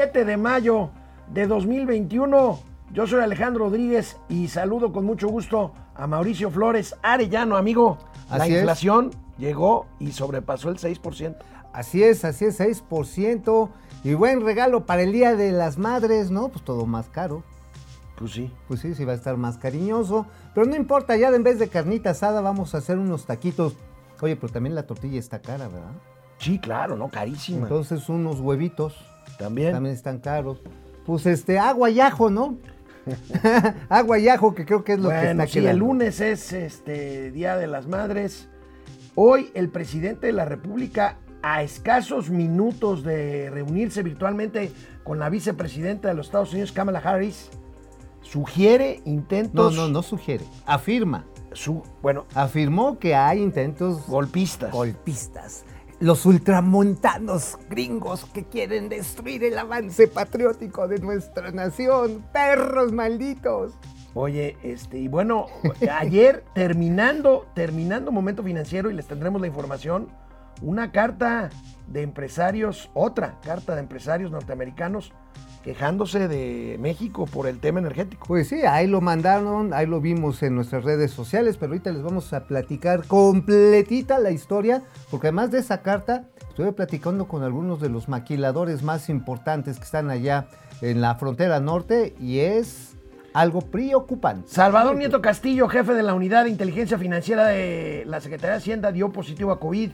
7 de mayo de 2021. Yo soy Alejandro Rodríguez y saludo con mucho gusto a Mauricio Flores Arellano, amigo. la Así es. inflación llegó y sobrepasó el 6%. Así es, así es, 6%. Y buen regalo para el Día de las Madres, ¿no? Pues todo más caro. Pues sí. Pues sí, sí va a estar más cariñoso. Pero no importa, ya en vez de carnita asada vamos a hacer unos taquitos. Oye, pero también la tortilla está cara, ¿verdad? Sí, claro, ¿no? Carísima. Entonces unos huevitos También. también están caros. Pues este, agua y ajo, ¿no? agua y ajo, que creo que es lo que Bueno, está sí, el lunes es este Día de las Madres. Hoy el presidente de la República, a escasos minutos de reunirse virtualmente con la vicepresidenta de los Estados Unidos, Kamala Harris, sugiere No, intentos. no, no sugiere. Afirma. Su, bueno, Afirmó que hay intentos golpistas. golpistas. Los ultramontanos gringos que quieren destruir el avance patriótico de nuestra nación. Perros malditos. Oye, este, y bueno, ayer terminando, terminando momento financiero, y les tendremos la información, una carta de empresarios, otra carta de empresarios norteamericanos quejándose de México por el tema energético. Pues sí, ahí lo mandaron, ahí lo vimos en nuestras redes sociales, pero ahorita les vamos a platicar completita la historia, porque además de esa carta, estuve platicando con algunos de los maquiladores más importantes que están allá en la frontera norte y es algo preocupante. Salvador Nieto Castillo, jefe de la unidad de inteligencia financiera de la Secretaría de Hacienda, dio positivo a COVID.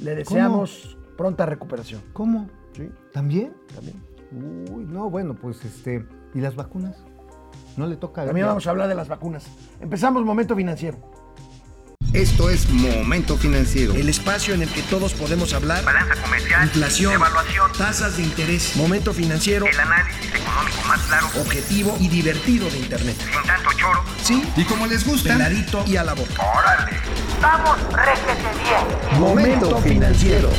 Le deseamos pronta recuperación. ¿Cómo? Sí, ¿También? también. Uy, no, bueno, pues este. ¿Y las vacunas? ¿No le toca También vamos a hablar de las vacunas. Empezamos momento financiero. Esto es Momento Financiero. El espacio en el que todos podemos hablar. balanza comercial, Inflación, evaluación, tasas de interés, momento financiero, el análisis económico más claro, objetivo y divertido de Internet. sin tanto choro. Sí, Y como les gusta, peladito y a la boca. ¡Órale! ¡Vamos, réjete bien! Momento financiero.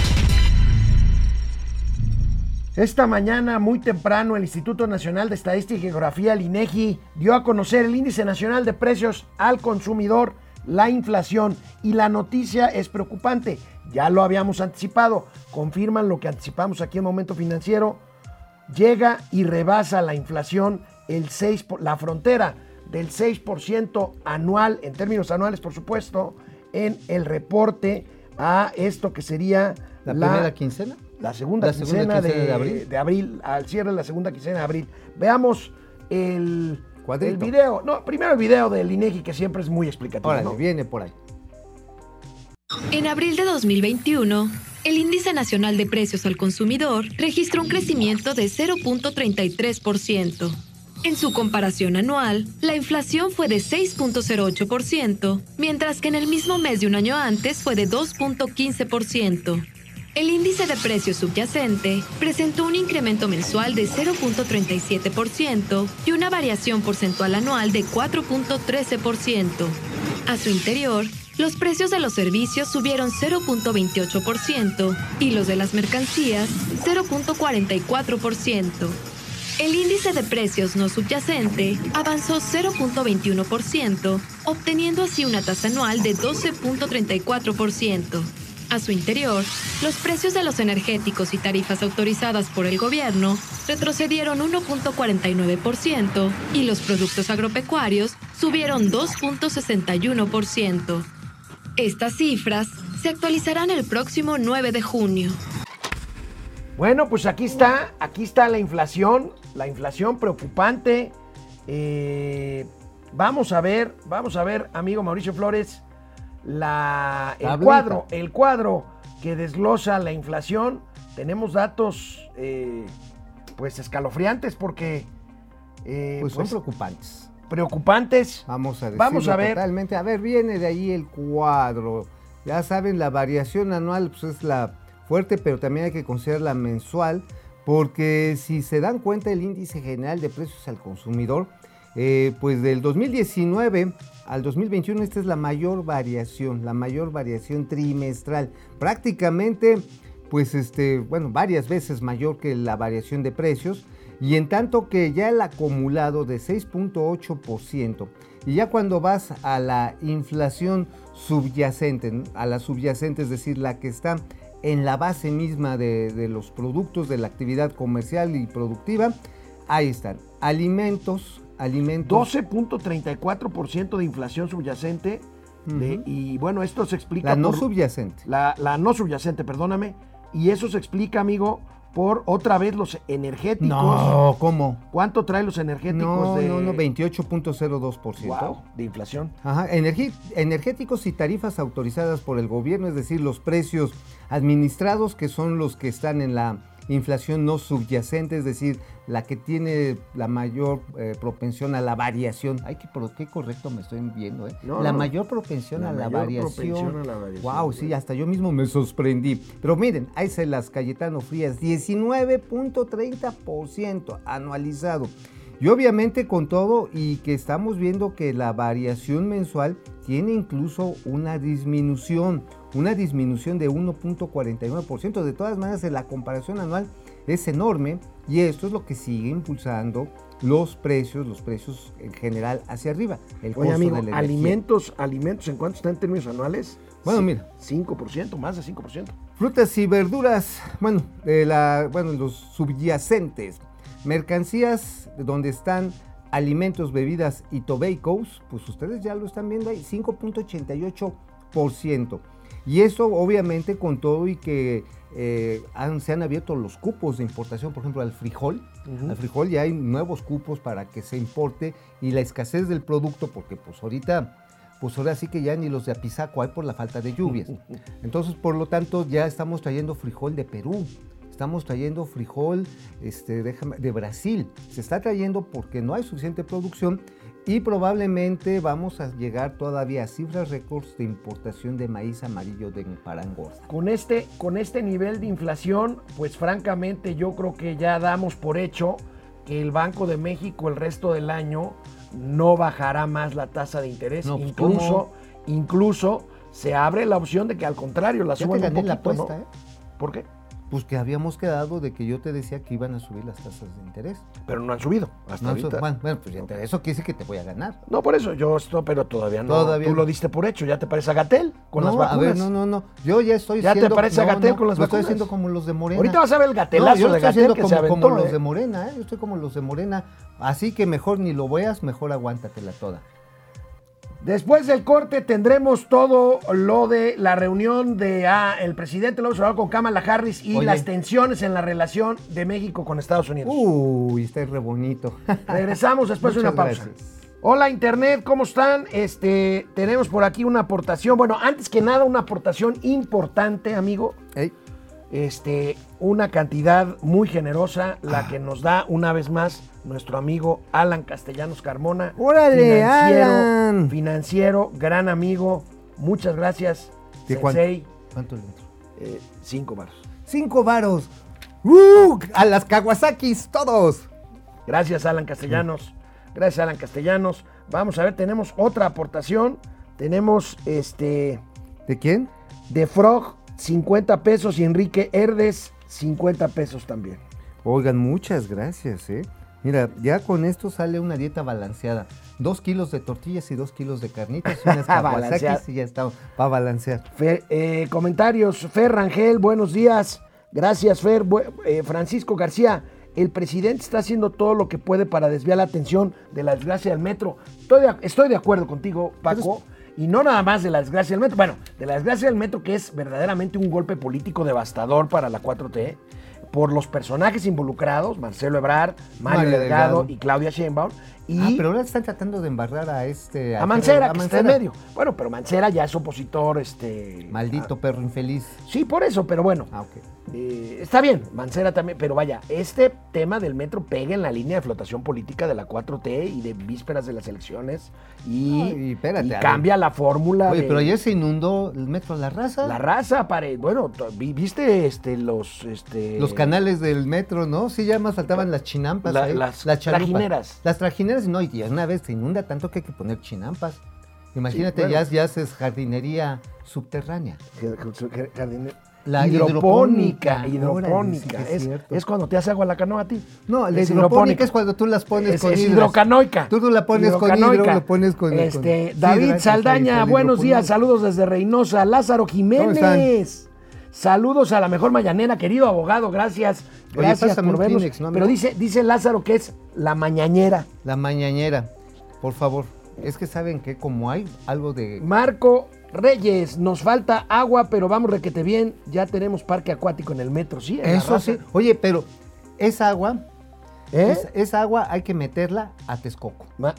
Esta mañana, muy temprano, el Instituto Nacional de Estadística y Geografía, el INEGI, dio a conocer el Índice Nacional de Precios al Consumidor, la inflación, y la noticia es preocupante. Ya lo habíamos anticipado, confirman lo que anticipamos aquí en Momento Financiero. Llega y rebasa la inflación el 6, por- la frontera del 6% anual, en términos anuales, por supuesto, en el reporte a esto que sería ¿La, primera quincena? La segunda, La segunda quincena, de, quincena de abril. de abril, al cierre de la segunda quincena de abril. Veamos el, Cuadrito. el video. No, primero el video del INEGI, que siempre es muy explicativo. Órale, ¿no? viene por ahí. En abril de 2021, el Índice Nacional de Precios al Consumidor registró un crecimiento de 0.33%. En su comparación anual, la inflación fue de 6.08%, mientras que en el mismo mes de un año antes fue de 2.15%. El índice de precios subyacente presentó un incremento mensual de 0.37% y una variación porcentual anual de 4.13%. A su interior, los precios de los servicios subieron 0.28% y los de las mercancías 0.44%. El índice de precios no subyacente avanzó 0.21%, obteniendo así una tasa anual de 12.34%. A su interior, los precios de los energéticos y tarifas autorizadas por el gobierno retrocedieron 1.49% y los productos agropecuarios subieron 2.61%. Estas cifras se actualizarán el próximo 9 de junio. Bueno, pues aquí está, aquí está la inflación, la inflación preocupante. Eh, vamos a ver, vamos a ver, amigo Mauricio Flores, la, el Tablita. cuadro, el cuadro que desglosa la inflación. Tenemos datos, eh, pues escalofriantes porque, eh, Pues son pues, preocupantes. preocupantes. Vamos a Vamos a ver. totalmente. A ver, viene de ahí el cuadro. Ya saben, la variación anual pues, es la fuerte, pero también hay que considerar la mensual, porque si se dan cuenta el índice general de precios al consumidor, eh, pues del 2019 al 2021 esta es la mayor variación, la mayor variación trimestral. Prácticamente, pues este, bueno, varias veces mayor que la variación de precios. Y en tanto que ya el acumulado de 6.8%, y ya cuando vas a la inflación subyacente, a la subyacente, es decir, la que está en la base misma de, de los productos de la actividad comercial y productiva, ahí están. Alimentos, alimentos. 12.34% de inflación subyacente. de- y bueno, esto se explica La no por- subyacente. La, la no subyacente, perdóname. Y eso se explica, amigo, por otra vez los energéticos. No, ¿cómo? ¿Cuánto trae los energéticos No, de, no, no, 28.02%. Guau, de inflación? Ajá, energi- energéticos y tarifas autorizadas por el gobierno, es decir, los precios administrados que son los que están en la inflación no subyacente, es decir, la que tiene la mayor eh, propensión a la variación. Ay, qué, qué correcto me estoy viendo, ¿eh? No, la no. mayor propensión La a la mayor variación. propensión a la variación, Wow, sí, hasta yo mismo me sorprendí. Pero miren, ahí se las Cayetano Frías, 19.30% anualizado. Y obviamente con todo y que estamos viendo que la variación mensual tiene incluso una disminución, una disminución de 1.49%. De todas maneras, en la comparación anual es enorme y esto es lo que sigue impulsando los precios, los precios en general hacia arriba. El Oye, costo amigo, de la alimentos, alimentos, ¿en cuánto está en términos anuales? Bueno, Sí, mira. 5%, más de 5%. Frutas y verduras, bueno, de la, bueno, los subyacentes, mercancías donde están alimentos, bebidas y tobaccos, pues ustedes ya lo están viendo ahí, 5.88%. Y eso obviamente con todo y que eh, han- se han abierto los cupos de importación, por ejemplo, al frijol. Al frijol ya hay nuevos cupos para que se importe y la escasez del producto, porque pues ahorita, pues ahora sí que ya ni los de Apizaco hay por la falta de lluvias. Entonces, por lo tanto, ya estamos trayendo frijol de Perú. Estamos trayendo frijol este, de Brasil. Se está trayendo porque no hay suficiente producción y probablemente vamos a llegar todavía a cifras récords de importación de maíz amarillo de Parangorda. Con este, con este nivel de inflación, pues francamente yo creo que ya damos por hecho que el Banco de México el resto del año no bajará más la tasa de interés. No, pues, incluso, incluso se abre la opción de que al contrario la Ya te suban un gané la poquito, apuesta, ¿no? ¿eh? ¿Por qué? Pues que habíamos quedado de que yo te decía que iban a subir las tasas de interés. Pero no han subido hasta No, ahorita. eso, bueno, bueno, pues te- eso quiere decir que te voy a ganar. No, por eso, yo esto, pero todavía no. Todavía Tú no. lo diste por hecho, ya te parece a Gatel con no, las vacunas. a ver, no, no, no. Yo ya estoy ¿Ya te parece a no, con las lo estoy vacunas? haciendo como los de Morena. Ahorita vas a ver el gatelazo de estoy Gatel haciendo que como, se aventó. como los ¿eh? de Morena, ¿eh? Yo estoy como los de Morena. Así que mejor ni lo veas, mejor aguántatela toda. Después del corte tendremos todo lo de la reunión de ah, el presidente López Obrador con Kamala Harris y Oye. las tensiones en la relación de México con Estados Unidos. Uy, está re bonito. Regresamos después de una pausa. gracias. Hola Internet, ¿cómo están? Este, tenemos por aquí una aportación. Bueno, antes que nada, una aportación importante, amigo. Ey, Este, una cantidad muy generosa, la que nos da una vez más nuestro amigo Alan Castellanos Carmona. ¡Órale, financiero, Alan! Financiero, gran amigo. Muchas gracias. ¿De? Sensei. ¿Cuánto le? Eh, cinco baros. Cinco varos. ¡Uh! A las Kawasakis, todos. Gracias, Alan Castellanos. Gracias, Alan Castellanos. Vamos a ver, tenemos otra aportación. Tenemos este ¿De quién? de Frog, 50 pesos. Y Enrique Herdes, 50 pesos también. Oigan, muchas gracias, ¿eh? Mira, ya con esto sale una dieta balanceada. Dos kilos de tortillas y dos kilos de carnitas unas y ya está, para balancear. Fer- eh, comentarios. Fer Rangel, buenos días. Gracias, Fer. Bu- eh, Francisco García, el presidente está haciendo todo lo que puede para desviar la atención de la desgracia del metro. Estoy de, estoy de acuerdo contigo, Paco. Y no nada más de la desgracia del metro. Bueno, de la desgracia del metro, que es verdaderamente un golpe político devastador para la 4T, por los personajes involucrados, Marcelo Ebrard, Mario, Mario Delgado, Delgado. y Claudia Sheinbaum. Y Ah, pero ahora están tratando de embarrar a este... a Mancera, a que está en medio. Bueno, pero Mancera ya es opositor, este... Maldito perro infeliz. Sí, por eso, pero bueno. Ah, ok. Eh, está bien, Mancera también, pero vaya, este tema del metro pega en la línea de flotación política de la 4T y de vísperas de las elecciones y, No, y espérate, y cambia la fórmula. Oye, de pero ayer se inundó el metro La Raza. La raza, pare, bueno, viste este, los... Este, Los canales del metro, ¿no? Sí, ya más faltaban las chinampas. La- ahí, las chalupas. trajineras. Las trajineras, no, y una vez se inunda tanto que hay que poner chinampas. Imagínate, Sí, bueno. ya, ya haces jardinería subterránea. jardine- La hidropónica, hidropónica. sí es es, cierto. es cuando te hace agua la canoa a ti. No, la Es hidropónica es cuando tú las pones Es, con es hidras. hidrocanoica. Tú la pones con hidro, lo pones con... Este, con- David Saldaña, buenos días, hidro. saludos desde Reynosa. Lázaro? Jiménez. Saludos a la mejor mañanera, querido abogado, gracias. Oye, Gracias pásame por vernos. Kleenex, ¿no, Pero dice, dice Lázaro que es la mañanera. La mañanera, por favor. Es que saben que como hay algo de... Marco Reyes, nos falta agua, pero vamos requete bien. Ya tenemos parque acuático en el metro, sí. Eso sí. Oye, pero esa agua, ¿Eh? es- esa agua hay que meterla a Texcoco. Ma-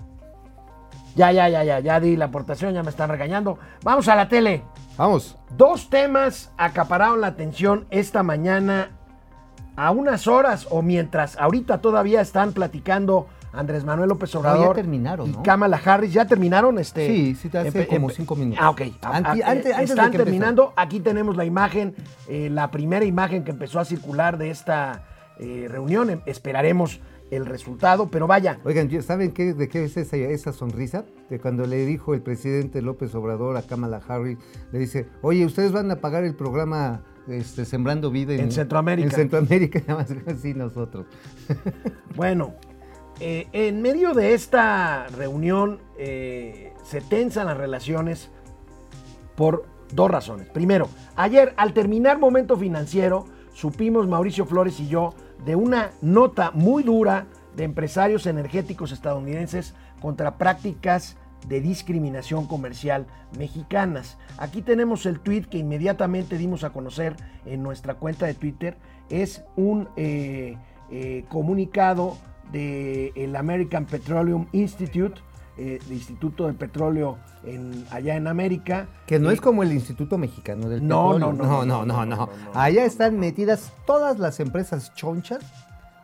Ya, ya, ya, ya, ya di la aportación, ya me están regañando. Vamos a la tele. Vamos. Dos temas acapararon la atención esta mañana a unas horas o mientras ahorita todavía están platicando Andrés Manuel López No, Obrador ya terminaron, y ¿no? Kamala Harris. ¿Ya terminaron? Este, Sí, sí, te hace como cinco minutos. Ah, ok. Ah, ah, antes- antes de están que terminando. Aquí tenemos la imagen, eh, la primera imagen que empezó a circular de esta eh, reunión. Em- Esperaremos el resultado, pero vaya, Oigan, ¿ya ¿saben qué, de qué es esa, esa sonrisa? De cuando le dijo el presidente López Obrador a Kamala Harris, le dice, oye, ustedes van a pagar el programa este, Sembrando Vida En Centroamérica. En Centroamérica, nada más así nosotros. Bueno, eh, en medio de esta reunión eh, se tensan las relaciones por dos razones. Primero, ayer al terminar momento financiero, supimos Mauricio Flores y yo de una nota muy dura de empresarios energéticos estadounidenses contra prácticas de discriminación comercial mexicanas. Aquí tenemos el tweet que inmediatamente dimos a conocer en nuestra cuenta de Twitter. Es un eh, eh, comunicado del American Petroleum Institute, eh, el Instituto del Petróleo en, allá en América. Que no Eh, es como el Instituto Mexicano del No, Petróleo. no, no, no, no, no, no. Allá están metidas todas las empresas chonchas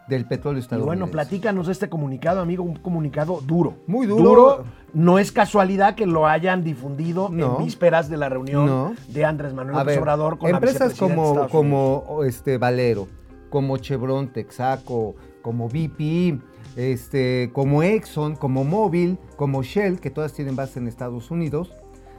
del petróleo Y estadounidense. bueno, platícanos de este comunicado, amigo, un comunicado duro. Muy duro. No es casualidad que lo hayan difundido No. en vísperas de la reunión No. de Andrés Manuel López Obrador con empresas la de como, como este Valero, como Chevron, Texaco, como BP, este, como Exxon, como Mobil, como Shell, que todas tienen base en Estados Unidos,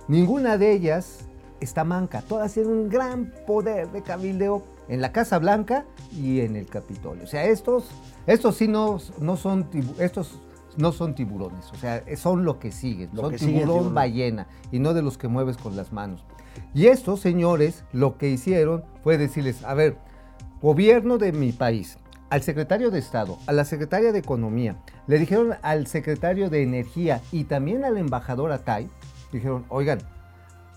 ninguna de ellas está manca. Todas tienen un gran poder de cabildeo en la Casa Blanca y en el Capitolio. O sea, estos, estos sí no, no son estos no son tiburones, o sea, son lo que siguen, Lo son que sigue tiburón tiburón. ballena y no de los que mueves con las manos. Y estos señores lo que hicieron fue decirles, a ver, gobierno de mi país, al secretario de Estado, a la secretaria de Economía, le dijeron al secretario de Energía y también al embajador Atay, dijeron, oigan,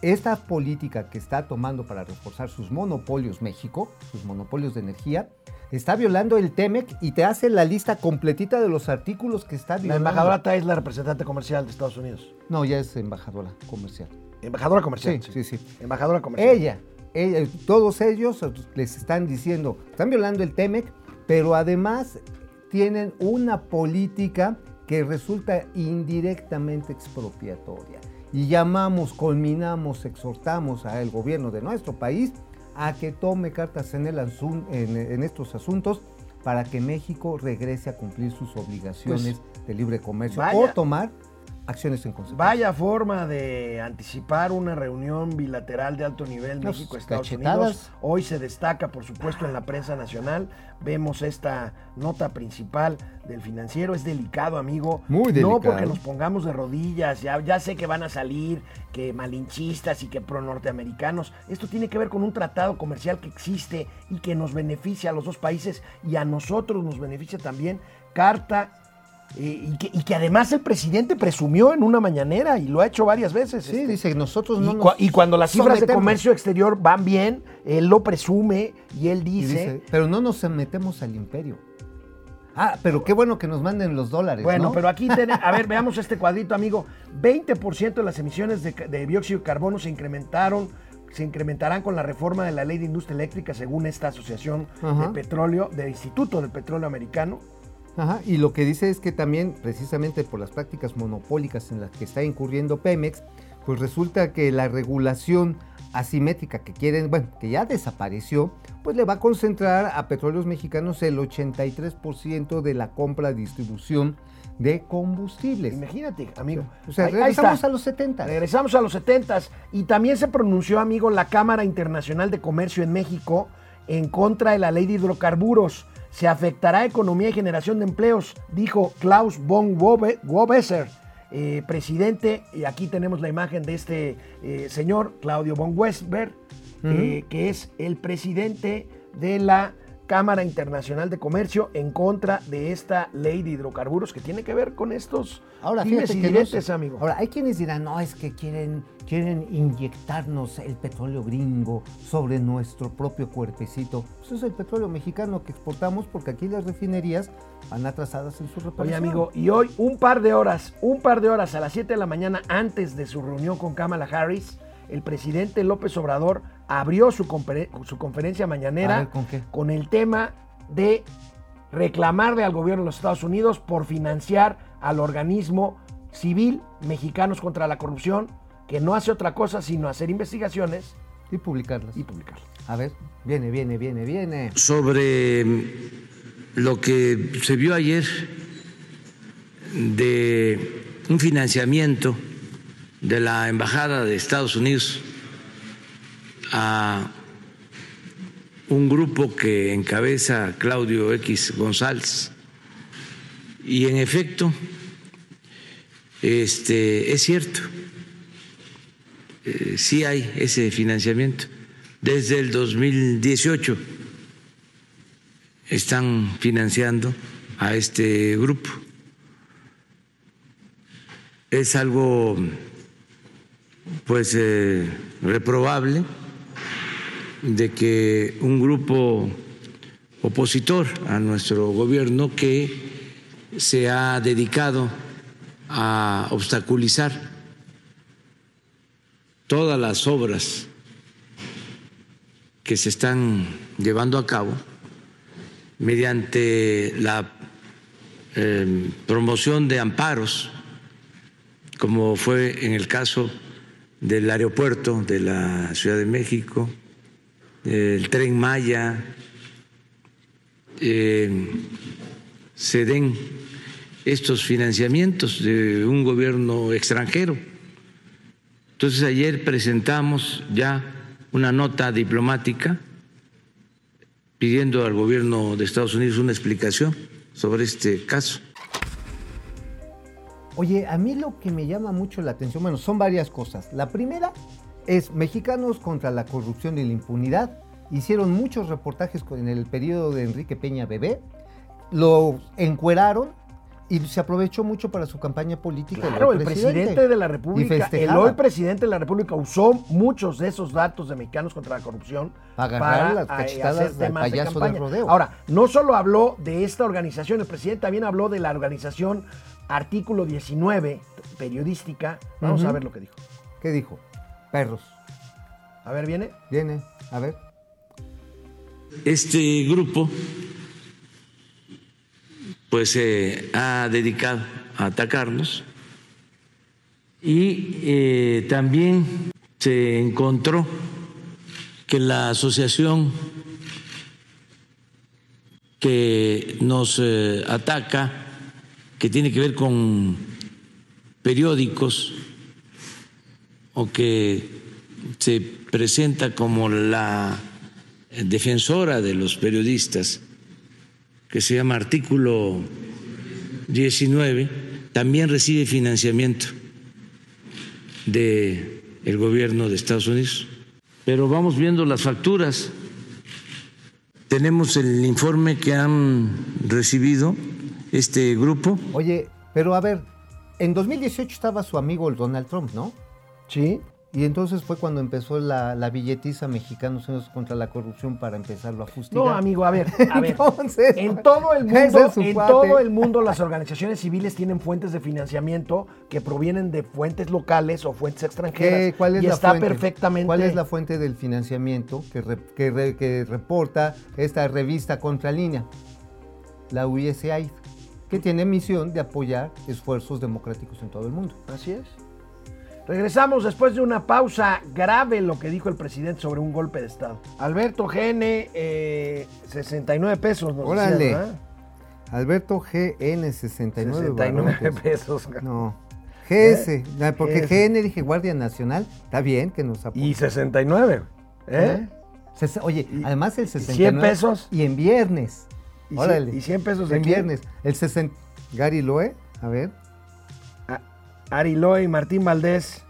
esta política que está tomando para reforzar sus monopolios México, sus monopolios de energía, está violando el TEMEC y te hace la lista completita de los artículos que está La violando. embajadora Tai es la representante comercial de Estados Unidos. No, ya es embajadora comercial. Embajadora comercial. Sí, sí, sí. Embajadora comercial. Ella, ella, todos ellos les están diciendo, están violando el TEMEC, pero además tienen una política que resulta indirectamente expropiatoria. Y llamamos, culminamos, exhortamos al gobierno de nuestro país a que tome cartas en, el asun- en, en estos asuntos para que México regrese a cumplir sus obligaciones de libre comercio vaya- o tomar acciones en consecuencia. Vaya forma de anticipar una reunión bilateral de alto nivel México-Estados. Unidos. Hoy se destaca, por supuesto, en la prensa nacional. Vemos esta nota principal del financiero. Es delicado, amigo. Muy No delicado. porque nos pongamos de rodillas. Ya, ya sé que van a salir que malinchistas y que pro norteamericanos. Esto tiene que ver con un tratado comercial que existe y que nos beneficia a los dos países y a nosotros nos beneficia también. Carta y, que, y que además el presidente presumió en una mañanera y lo ha hecho varias veces. Sí, este, dice, nosotros y, no cua- y cuando las cifras de comercio exterior van bien, él lo presume y él Y dice, pero no nos metemos al imperio. Ah, pero qué bueno que nos manden los dólares. bueno, ¿no? pero aquí, ten- a ver, veamos este cuadrito, amigo. 20% de las emisiones de, dióxido de carbono se incrementaron, se incrementarán con la reforma de la ley de industria eléctrica, según esta asociación de petróleo, del Instituto del Petróleo Americano. Ajá, y lo que dice es que también, precisamente por las prácticas monopólicas en las que está incurriendo Pemex, pues resulta que la regulación asimétrica que quieren, bueno, que ya desapareció, pues le va a concentrar a petróleos mexicanos el 83% de la compra y distribución de combustibles. Imagínate, amigo. O sea, Ahí- regresamos a los 70. Regresamos a los 70 y también se pronunció, amigo, la Cámara Internacional de Comercio en México en contra de la ley de hidrocarburos. Se afectará economía y generación de empleos, dijo Klaus von Wobe- Wobesser, eh, presidente, y aquí tenemos la imagen de este eh, señor, Claudio von Westberg, eh, que es el presidente de la Cámara Internacional de Comercio en contra de esta ley de hidrocarburos que tiene que ver con estos Ahora, dimes y no amigo. Ahora, hay quienes dirán, no, es que quieren, quieren inyectarnos el petróleo gringo sobre nuestro propio cuerpecito. Pues es el petróleo mexicano que exportamos porque aquí las refinerías van atrasadas en su reparación. Oye, amigo, y hoy un par de horas, un par de horas a las 7 de la mañana antes de su reunión con Kamala Harris, el presidente López Obrador abrió su, conferen- su conferencia mañanera ver, ¿con con el tema de reclamarle al gobierno de los Estados Unidos por financiar al organismo civil Mexicanos contra la Corrupción, que no hace otra cosa sino hacer investigaciones Y publicarlas. y publicarlas. A ver, viene, viene, viene, viene. sobre lo que se vio ayer de un financiamiento de la Embajada de Estados Unidos a un grupo que encabeza Claudio X González. Y en efecto, este, es cierto, eh, sí hay ese financiamiento. Desde el 2018 están financiando a este grupo. Es algo pues eh, reprobable de que un grupo opositor a nuestro gobierno que se ha dedicado a obstaculizar todas las obras que se están llevando a cabo mediante la eh, promoción de amparos, como fue en el caso del aeropuerto de la Ciudad de México, el tren Maya, eh, se den estos financiamientos de un gobierno extranjero. Entonces ayer presentamos ya una nota diplomática pidiendo al gobierno de Estados Unidos una explicación sobre este caso. Oye, a mí lo que me llama mucho la atención, bueno, son varias cosas. La primera es Mexicanos contra la corrupción y la impunidad. Hicieron muchos reportajes en el periodo de Enrique Peña Bebé, lo encueraron y se aprovechó mucho para su campaña política. Claro, el presidente de la Y República, el hoy presidente de la República usó muchos de esos datos de mexicanos contra la corrupción Para agarrar las eh, cachetadas del temas de payaso del campaña. rodeo. Ahora, no solo habló de esta organización, el presidente también habló de la organización Artículo 19, periodística. Vamos a ver lo que dijo. ¿Qué dijo? Perros. A ver, viene. Viene, a ver. Este grupo pues se ha dedicado a atacarnos y eh, también se encontró que la asociación que nos eh, ataca, que tiene que ver con periódicos o que se presenta como la defensora de los periodistas, que se llama artículo 19, también recibe financiamiento del el gobierno de Estados Unidos. Pero vamos viendo las facturas. Tenemos el informe que han recibido este grupo. Oye, pero a ver, en 2018 estaba su amigo el Donald Trump, ¿no? Sí. Y entonces fue cuando empezó la, la billetiza Mexicanos Unidos contra la Corrupción para empezarlo a fustigar. No, amigo, a ver, a ver. Entonces, en todo el mundo, en cuate. todo el mundo las organizaciones civiles tienen fuentes de financiamiento que provienen de fuentes locales o fuentes extranjeras. ¿Qué- ¿Cuál es y la está fuente? perfectamente. ¿Cuál es la fuente del financiamiento que, re- que, re- que reporta esta revista Contralínea? La USAID, que tiene misión de apoyar esfuerzos democráticos en todo el mundo. Así es. Regresamos después de una pausa grave lo que dijo el presidente sobre un golpe de Estado. Alberto GN, eh, 69 pesos. Nos Órale. ¿verdad? Alberto GN 69. 69 barrotes. pesos. No. GS, ah, porque GS. GN dije Guardia Nacional, está bien que nos apoye. Y 69. ¿Eh? Ses- Oye, Y- además el y 100 69. pesos. Y en viernes. ¿Y, Órale. y 100 pesos de En viernes. El 60. Gary Loe, a ver. A- Ari Loe y Martín Valdés.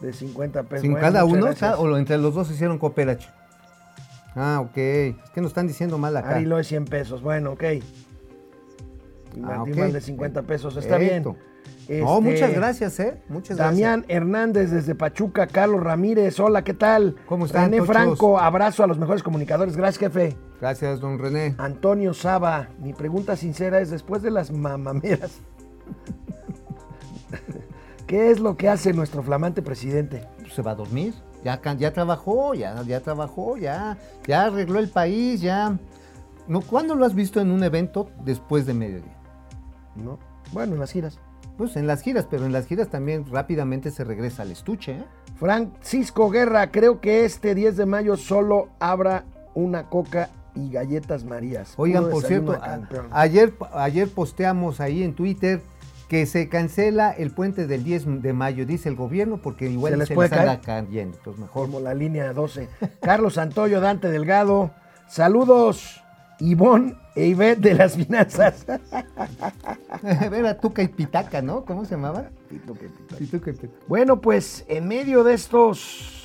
De 50 pesos. ¿Sin cada uno? gracias. ¿O lo- entre los dos hicieron cooperacho? Ah, ok. Es que nos están diciendo mal acá. Ari lo de 100 pesos. Bueno, ok. Y Ah, Martín ok. Val de 50 pesos. Está bien. Este, No, muchas gracias, ¿eh? Muchas Damián Hernández desde Pachuca, Carlos Ramírez, hola, ¿qué tal? ¿Cómo están, René? Franco, abrazo a los mejores comunicadores, gracias jefe. Gracias. Don René. Antonio Saba, mi pregunta sincera es, después de las mamameras, ¿qué es lo que hace nuestro flamante presidente? Se va a dormir. Ya trabajó, ya, ya trabajó, ya, ya arregló el país, ya. No, ¿Cuándo lo has visto en un evento después de mediodía? ¿No? Bueno, en las giras. Pues en las giras, pero en las giras también rápidamente se regresa al estuche, ¿eh? Francisco Guerra, creo que este 10 de mayo solo habrá una coca y galletas marías. Oigan, por cierto, ayer, ayer posteamos ahí en Twitter que se cancela el puente del 10 de mayo, dice el gobierno, porque igual ¿Se se, les les puede cayendo. Entonces mejor. como la línea 12. Carlos Santoyo, Dante Delgado. Saludos, Ivonne e Ivette de las finanzas. Era Tuca y Pitaca, ¿no? ¿Cómo se llamaba? Pituca y Pitaca. Bueno, pues en medio de estos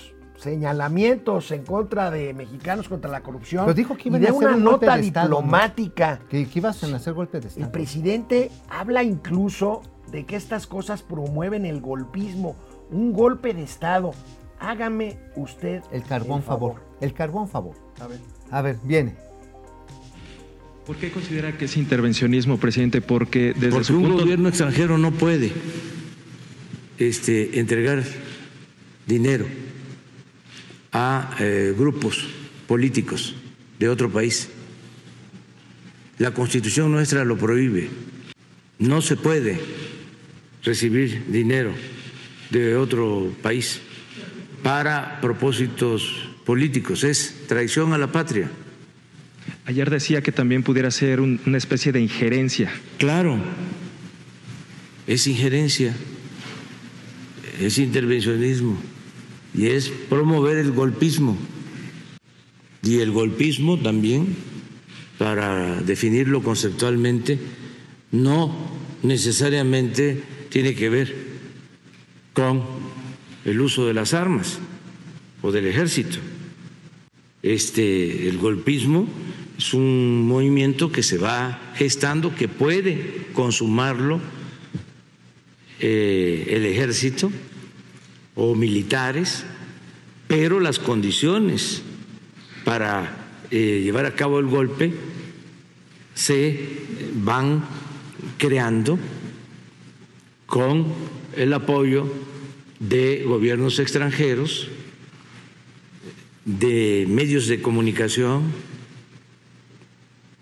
señalamientos en contra de mexicanos contra la corrupción Pero dijo que y iban de a hacer una un golpe nota de Estado, ¿no? diplomática, Que, que ibas a hacer golpe de el Estado. presidente habla incluso de que estas cosas promueven el golpismo, un golpe de Estado. Hágame usted El carbón el favor. El carbón favor. A ver. A ver, viene. ¿Por qué considera que es intervencionismo, presidente? Porque desde Porque su un punto gobierno extranjero no puede este, entregar dinero a eh, grupos políticos de otro país. La constitución nuestra lo prohíbe. No se puede recibir dinero de otro país para propósitos políticos. Es traición a la patria. ayer decía que también pudiera ser un- una especie de injerencia. Claro, es injerencia, es intervencionismo y es promover el golpismo. Y el golpismo también, para definirlo conceptualmente, no necesariamente tiene que ver con el uso de las armas o del ejército. Este, el golpismo es un movimiento que se va gestando, que puede consumarlo eh, el ejército o militares, pero las condiciones para eh, llevar a cabo el golpe se van creando con el apoyo de gobiernos extranjeros, de medios de comunicación,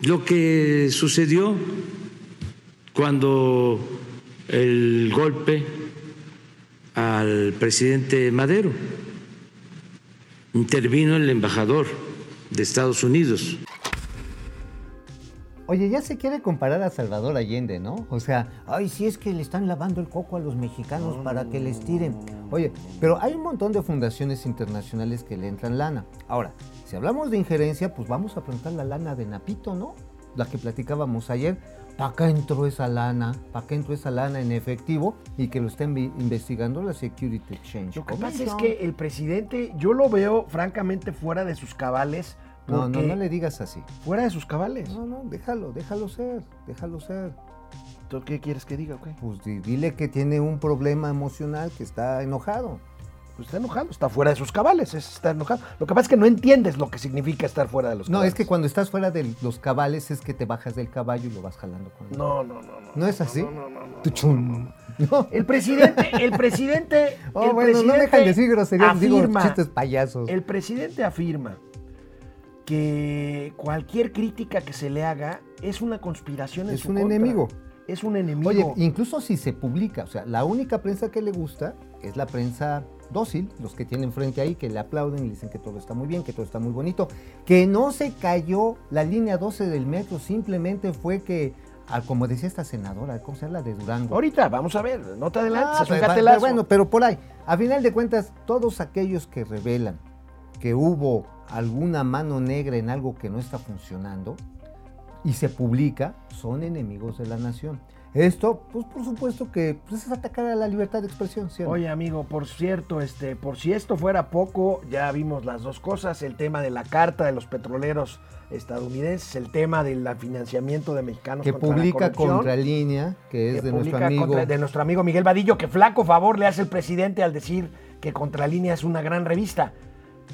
lo que sucedió cuando el golpe al presidente Madero intervino el embajador de Estados Unidos. Oye, ya se quiere comparar a Salvador Allende, ¿no? O sea, ay, sí es que le están lavando el coco a los mexicanos para que les tiren. Oye, pero hay un montón de fundaciones internacionales que le entran lana. Ahora, si hablamos de injerencia, pues vamos a preguntar la lana de Napito, ¿no? La que platicábamos ayer. ¿Para qué entró esa lana? ¿Para qué entró esa lana en efectivo? Y que lo está invi- investigando la Security Exchange. Lo que pasa es que el presidente, yo lo veo francamente fuera de sus cabales. No, no, no le digas así. Fuera de sus cabales. No, no, déjalo, déjalo ser, déjalo ser. ¿Tú qué quieres que diga? ok? Pues di- dile que tiene un problema emocional, que está enojado. Pues está enojado, está fuera de sus cabales, es está enojado. Lo que pasa es que no entiendes lo que significa estar fuera de los No, cabales. es que cuando estás fuera de los cabales es que te bajas del caballo y lo vas jalando con él. No, no, no, no. ¿No es así? No, no, no, no. Tuchum. No. El presidente, el presidente. Oh, el bueno, no presidente dejan de decir groserías, digo afirma- chistes payasos. El presidente afirma que cualquier crítica que se le haga es una conspiración en Es su un contra. enemigo. Es un enemigo. Oye, incluso si se publica, o sea, la única prensa que le gusta es la prensa dócil, los que tienen frente ahí, que le aplauden y dicen que todo está muy bien, que todo está muy bonito, que no se cayó la línea 12 del metro, simplemente fue que, ah, como decía esta senadora, ¿cómo se llama? La de Durango. Ahorita, vamos a ver, no te adelantes, Ah, pero- pero bueno, pero por ahí, a final de cuentas, todos aquellos que revelan que hubo alguna mano negra en algo que no está funcionando y se publica, son enemigos de la nación. Esto, pues por supuesto que pues, es atacar a la libertad de expresión. ¿sí o no? Oye, amigo, por cierto, este, por si esto fuera poco, ya vimos las dos cosas, el tema de la carta de los petroleros estadounidenses, el tema del financiamiento de mexicanos que contra la publica corrupción, Contralínea, que es que de nuestro publica amigo. contra- de nuestro amigo Miguel Vadillo, que flaco favor le hace el presidente al decir que Contralínea es una gran revista.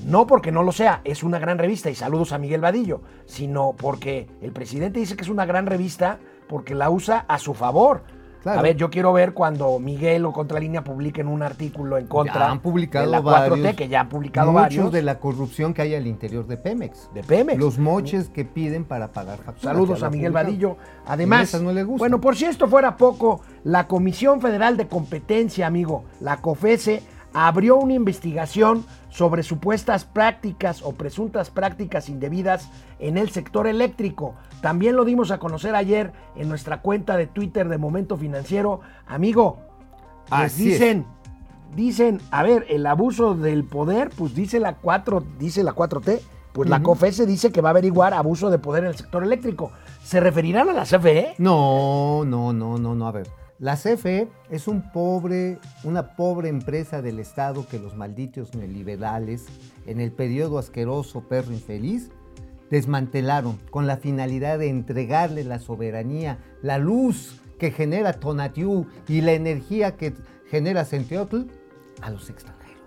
No porque no lo sea, es una gran revista y saludos a Miguel Vadillo, sino porque el presidente dice que es una gran revista porque la usa a su favor. Claro. A ver, yo quiero ver cuando Miguel o Contralínea publiquen un artículo en contra Ya han publicado de la varios, 4T, que ya han publicado muchos varios de la corrupción que hay al interior de Pemex. de Pemex. Los moches que piden para pagar facturas. Saludos a Miguel. Vadillo. Además, no le bueno, por si esto fuera poco, la Comisión Federal de Competencia, amigo, la COFESE, abrió una investigación sobre supuestas prácticas o presuntas prácticas indebidas en el sector eléctrico. También lo dimos a conocer ayer en nuestra cuenta de Twitter de Momento Financiero. Amigo, les es. dicen, dicen, a ver, el abuso del poder, pues dice la 4, dice la 4T, pues la COFESE dice que va a averiguar abuso de poder en el sector eléctrico. ¿Se referirán a la? CFE? No, no, no, no, no. A ver, la CFE es pobre, una pobre empresa del Estado que los malditos neoliberales, en el periodo asqueroso perro infeliz, desmantelaron con la finalidad de entregarle la soberanía, la luz que genera Tonatiuh y la energía que genera Centeotl a los extranjeros.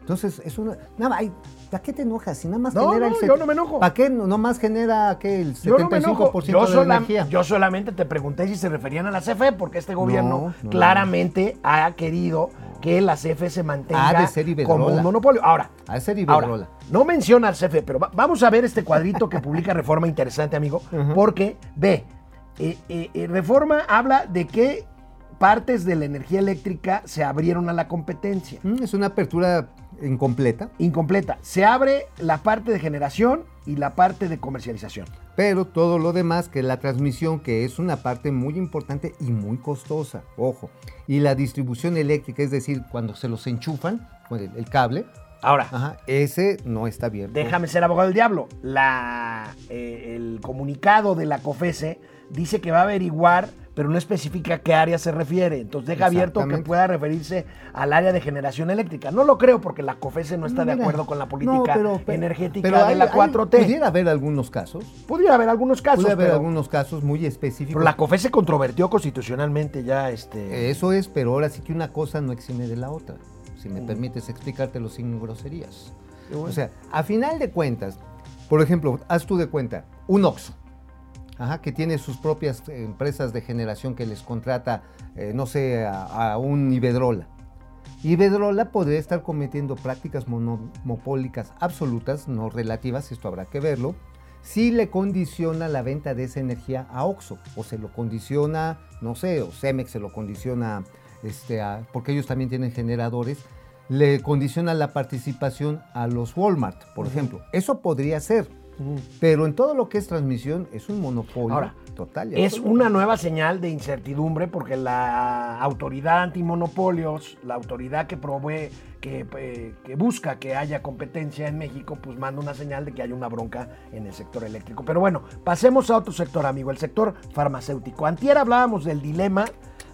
Entonces, es una. Nada, más, ay, ¿para qué te enojas? Si nada más No, genera no, el. yo no me enojo. ¿Para qué no, más genera ¿qué? el 75% Yo no me enojo. Yo, de la energía? yo solamente te pregunté si se referían a la CFE, porque este gobierno no, claramente ha querido que la CFE se mantenga Ha de ser Iberdrola. como un monopolio. Ahora, Ha de ser Ahora, no menciona al CFE, pero va- vamos a ver este cuadrito que publica Reforma interesante, amigo, porque ve, eh, eh, eh, Reforma habla de que partes de la energía eléctrica se abrieron a la competencia. Mm, Es una apertura incompleta, Incompleta. Se abre la parte de generación y la parte de comercialización. pero todo lo demás, que la transmisión, que es una parte muy importante y muy costosa, ojo, y la distribución eléctrica, es decir, cuando se los enchufan, con el, cable, Ahora, ajá, ese no está abierto. déjame ser abogado del diablo. La, eh, el comunicado de la COFESE dice que va a averiguar, pero no especifica a qué área se refiere. Entonces deja abierto que pueda referirse al área de generación eléctrica. No lo creo porque la COFESE no está de acuerdo con la política pero- energética pero de hay- la hay- 4T. Pudiera haber algunos casos, Pudiera haber algunos casos, pudiera haber pero, algunos casos muy específicos. pero la COFESE controvertió constitucionalmente ya este... Eso es, pero ahora sí que una cosa no exime de la otra. Si me permites explicártelo sin groserías. O sea, a final de cuentas, por ejemplo, haz tú de cuenta, un Oxxo, ajá, que tiene sus propias empresas de generación que les contrata, eh, no sé, a, a un Iberdrola. Iberdrola podría estar cometiendo prácticas monopólicas absolutas, no relativas, esto habrá que verlo, si le condiciona la venta de esa energía a Oxxo, o se lo condiciona, no sé, o Cemex se lo condiciona, este, a- porque ellos también tienen generadores, le condiciona la participación a los Walmart, por ejemplo. Eso podría ser, pero en todo lo que es transmisión es un monopolio Ahora, total. Es una nueva señal de incertidumbre porque la autoridad antimonopolios, la autoridad que provee, que, eh, que busca que haya competencia en México, pues manda una señal de que hay una bronca en el sector eléctrico. Pero bueno, pasemos a otro sector, amigo, el sector farmacéutico. Antier hablábamos del dilema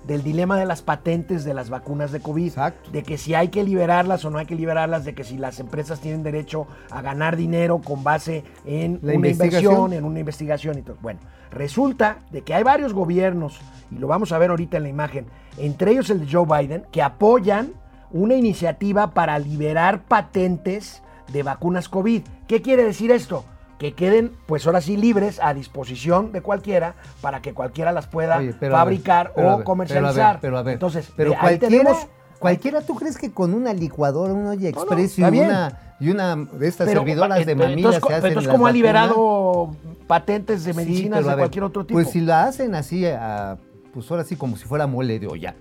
del dilema de las patentes de las vacunas de COVID, Exacto. de que si hay que liberarlas o no hay que liberarlas, de que si las empresas tienen derecho a ganar dinero con base en La una investigación. inversión, en una investigación y todo. Bueno, resulta de que hay varios gobiernos, y lo vamos a ver ahorita en la imagen, entre ellos el de Joe Biden, que apoyan una iniciativa para liberar patentes de vacunas COVID. ¿Qué quiere decir esto? Que queden, pues ahora sí, libres a disposición de cualquiera para que cualquiera las pueda Oye, ver, fabricar o ver, comercializar. Pero a ver, pero a ver. Entonces, pero ahí cualquiera, tenemos cualquiera, ¿tú crees que con una licuadora, No, no, express y, una, y una de estas Pero, servidoras de entonces, mamila entonces, se hacen entonces, ¿cómo ha liberado patentes de medicinas de ver, cualquier otro tipo? Pues si la hacen así, a- pues ahora sí como si fuera mole de olla.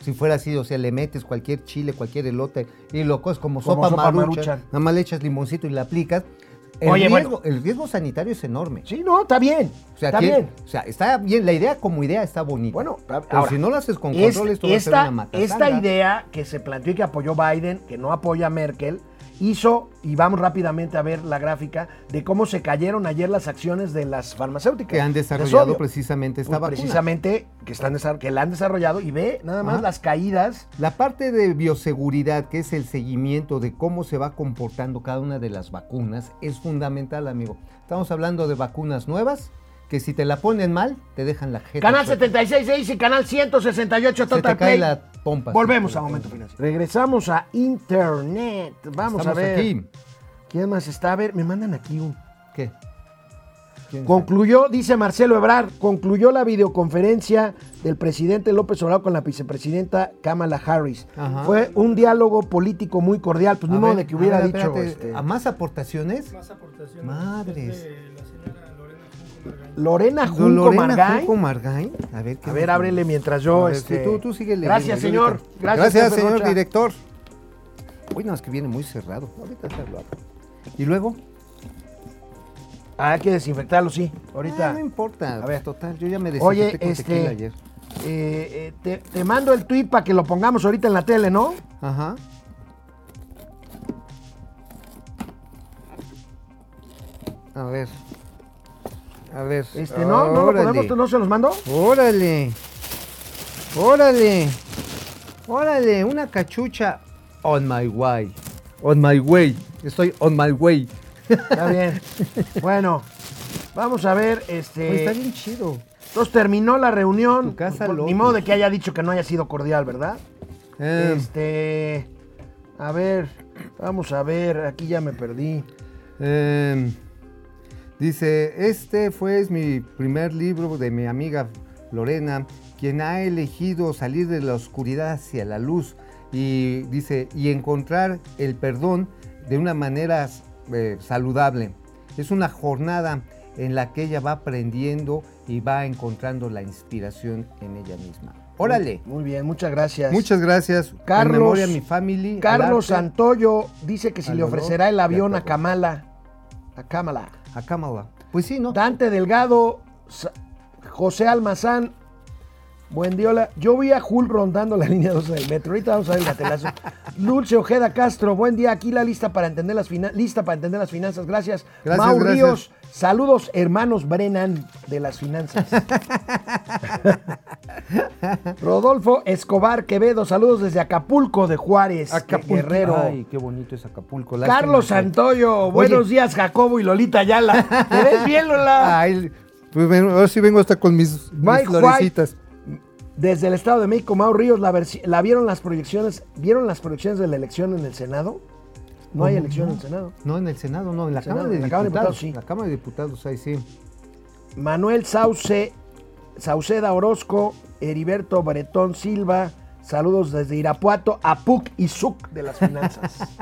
Si fuera así, o sea, le metes cualquier chile, cualquier elote y lo coges como, Como sopa, sopa nada más le echas limoncito y la aplicas. El, Oye, riesgo, bueno. el riesgo sanitario es enorme. Sí, no, está bien. O sea, está tiene- bien. O sea, está bien, la idea como idea está bonita. Bueno, pero ahora, si no lo haces con control, esto va a ser esta, una esta idea que se planteó y que apoyó Biden, que no apoya a Merkel, hizo, y vamos rápidamente a ver la gráfica, de cómo se cayeron ayer las acciones de las farmacéuticas. Que han de desarrollado precisamente esta Pues vacuna. precisamente que, están que la han desarrollado y ve nada más Ajá. las caídas. La parte de bioseguridad, que es el seguimiento de cómo se va comportando cada una de las vacunas, es fundamental, amigo. Estamos hablando de vacunas nuevas, que si te la ponen mal, te dejan la jeta. Canal chueca. 76 y canal 168 Se te Total cae Play. la pompa. Volvemos a Momento. Financiero. Regresamos a Internet. Vamos Estamos a ver. aquí. ¿Quién más está? A ver, me mandan aquí un. ¿Qué? Concluyó, dice Marcelo Ebrard, concluyó la videoconferencia del presidente López Obrador con la vicepresidenta Kamala Harris. Ajá. Fue un diálogo político muy cordial, pues A ni modo ver, de que hubiera a ver, dicho. espérate, este, ¿A más aportaciones? Más aportaciones. Madres. La señora Lorena Junco. Lorena Junco. Junco Margay. A ver, ¿qué A ver, ábrele mientras yo. Ver, este, tú, tú síguele Gracias, señor. Gracias, señor Rocha. director. Uy, no, es que viene muy cerrado. Ahorita te lo abro. Y luego, Ah, hay que desinfectarlo, sí. Ahorita. Ah, no importa. A ver. total, yo ya me desinfecté Oye, con este, ayer. eh, eh, te, te mando el tweet para que lo pongamos ahorita en la tele, ¿no? Ajá. A ver. A ver. Este, ¿no? ¿No lo Órale. podemos? ¿No se los mando? Órale. Órale. Órale, una cachucha on my way. On my way. Estoy on my way. Está bien. bueno, vamos a ver, este. Oye, está bien chido. Entonces terminó la reunión. Tu casa, Ni locos. modo de que haya dicho que no haya sido cordial, ¿verdad? Eh, Este. A ver, vamos a ver, aquí ya me perdí. eh, dice, este fue mi primer libro de mi amiga Lorena, quien ha elegido salir de la oscuridad hacia la luz. Y dice, y encontrar el perdón de una manera eh, saludable. Es una jornada en la que ella va aprendiendo y va encontrando la inspiración en ella misma. Órale. Muy bien, muchas gracias. Muchas gracias. Carlos- En memoria mi family. Carlos Santoyo dice que si le ofrecerá el avión a. Kamala. A Kamala. A Kamala. Pues sí, ¿no? Dante Delgado, José Almazán. Buen día. Yo vi a Jul rondando la línea 12 del metro. Ahorita vamos a ver el gatelazo. Dulce Ojeda Castro, buen día. Aquí la lista para entender las finan- lista para entender las finanzas. Gracias. Gracias, Mau gracias. Ríos, saludos hermanos Brennan de las finanzas. Rodolfo Escobar Quevedo, saludos desde Acapulco de Juárez, de Guerrero. Ay, qué bonito es Acapulco. Lástima Carlos Santoyo, buenos días Jacobo y Lolita Ayala. ¿Te ves bien, Lola? Ay, pues ahora sí vengo hasta con mis, florecitas. Desde el Estado de México, Mau Ríos, la, vieron las proyecciones, ¿vieron las proyecciones de la elección en el Senado? No hay ¿Cómo elección no? en el Senado. No, en el Senado, no, en la Senado, Cámara de en la Cámara de Diputados. Diputados, sí. La Cámara de Diputados, ahí sí. Manuel Sauce, Sauceda Orozco, Heriberto Bretón Silva, saludos desde Irapuato, Apuc y Suc de las finanzas.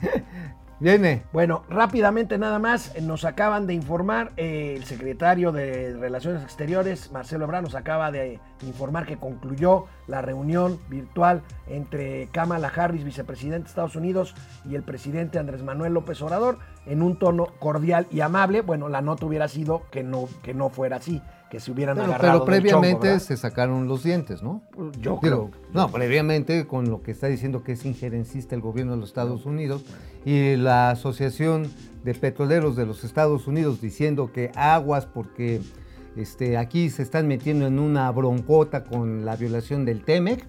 Viene. Bueno, rápidamente nada más, nos acaban de informar, eh, el secretario de Relaciones Exteriores, Marcelo Ebrard, nos acaba de informar que concluyó la reunión virtual entre Kamala Harris, vicepresidente de Estados Unidos, y el presidente Andrés Manuel López Obrador, en un tono cordial y amable. Bueno, la nota hubiera sido que no, que no fuera así, que se hubieran Pero, agarrado pero del chongo, previamente se sacaron los dientes, ¿no? Yo Digo, creo. no, previamente con lo que está diciendo que es injerencista el gobierno de los Estados Unidos y la Asociación de Petroleros de los Estados Unidos diciendo que aguas porque este, aquí se están metiendo en una broncota con la violación del TEMEC,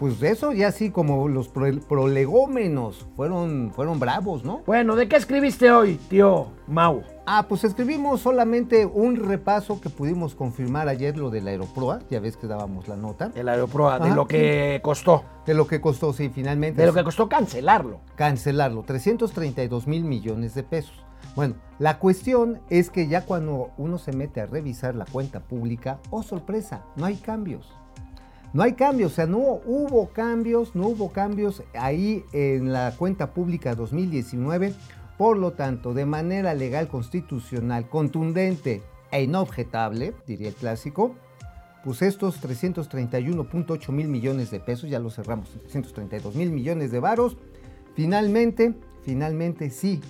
pues eso ya sí como los pro- prolegómenos fueron, fueron bravos, ¿no? Bueno, ¿de qué escribiste hoy, tío Mau? Ah, pues escribimos solamente un repaso que pudimos confirmar ayer lo de la Aeroproa, ya ves que dábamos la nota, El Aeroproa, de lo que costó, de lo que costó, sí, finalmente. de lo que costó cancelarlo. cancelarlo, 332 mil millones de pesos. Bueno, la cuestión es que ya cuando uno se mete a revisar la cuenta pública, oh sorpresa, no hay cambios. No hay cambios, o sea, no hubo cambios, no hubo cambios ahí en la cuenta pública 2019. Por lo tanto, de manera legal constitucional, contundente e inobjetable, diría el clásico, pues estos 331.8 mil millones de pesos, ya lo cerramos, 332 mil millones de varos, finalmente, finalmente sí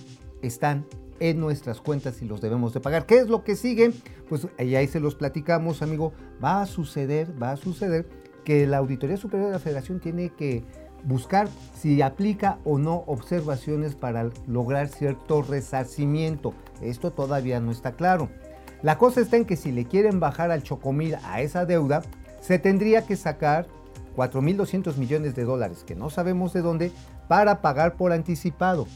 están en nuestras cuentas y los debemos de pagar. ¿Qué es lo que sigue? Pues ahí, ahí se los platicamos, amigo. Va a suceder, va a suceder que la Auditoría Superior de la Federación tiene que buscar si aplica o no observaciones para lograr cierto resarcimiento. Esto todavía no está claro. La cosa está en que si le quieren bajar al chocomil a esa deuda, se tendría que sacar 4.200 millones de dólares, que no sabemos de dónde, para pagar por anticipado.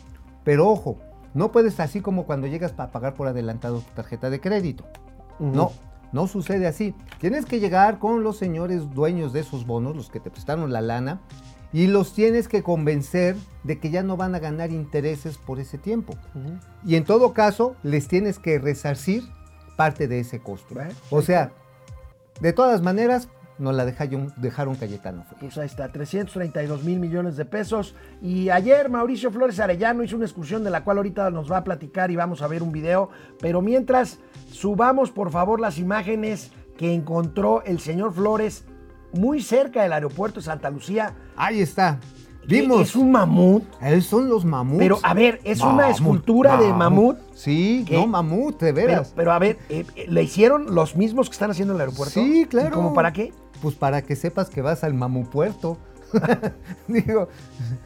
Pero ojo, no puedes así como cuando llegas para pagar por adelantado tu tarjeta de crédito. No, no sucede así. Tienes que llegar con los señores dueños de esos bonos, los que te prestaron la lana, y los tienes que convencer de que ya no van a ganar intereses por ese tiempo. Y en todo caso, les tienes que resarcir parte de ese costo. O sea, de todas maneras, nos la dejaron, dejaron Cayetano. Frías. Pues ahí está, 332 mil millones de pesos. Y ayer Mauricio Flores Arellano hizo una excursión de la cual ahorita nos va a platicar y vamos a ver un video. Pero mientras, subamos por favor las imágenes que encontró el señor Flores muy cerca del aeropuerto de Santa Lucía. Ahí está. Vimos. Es un mamut. Esos son los mamuts. Pero a ver, es una Mamut, escultura de mamut. Sí, no mamut, de veras. pero a ver, eh, eh, ¿le hicieron los mismos que están haciendo en el aeropuerto? Sí, claro. ¿Y cómo para qué? Pues para que sepas que vas al mamupuerto. Digo,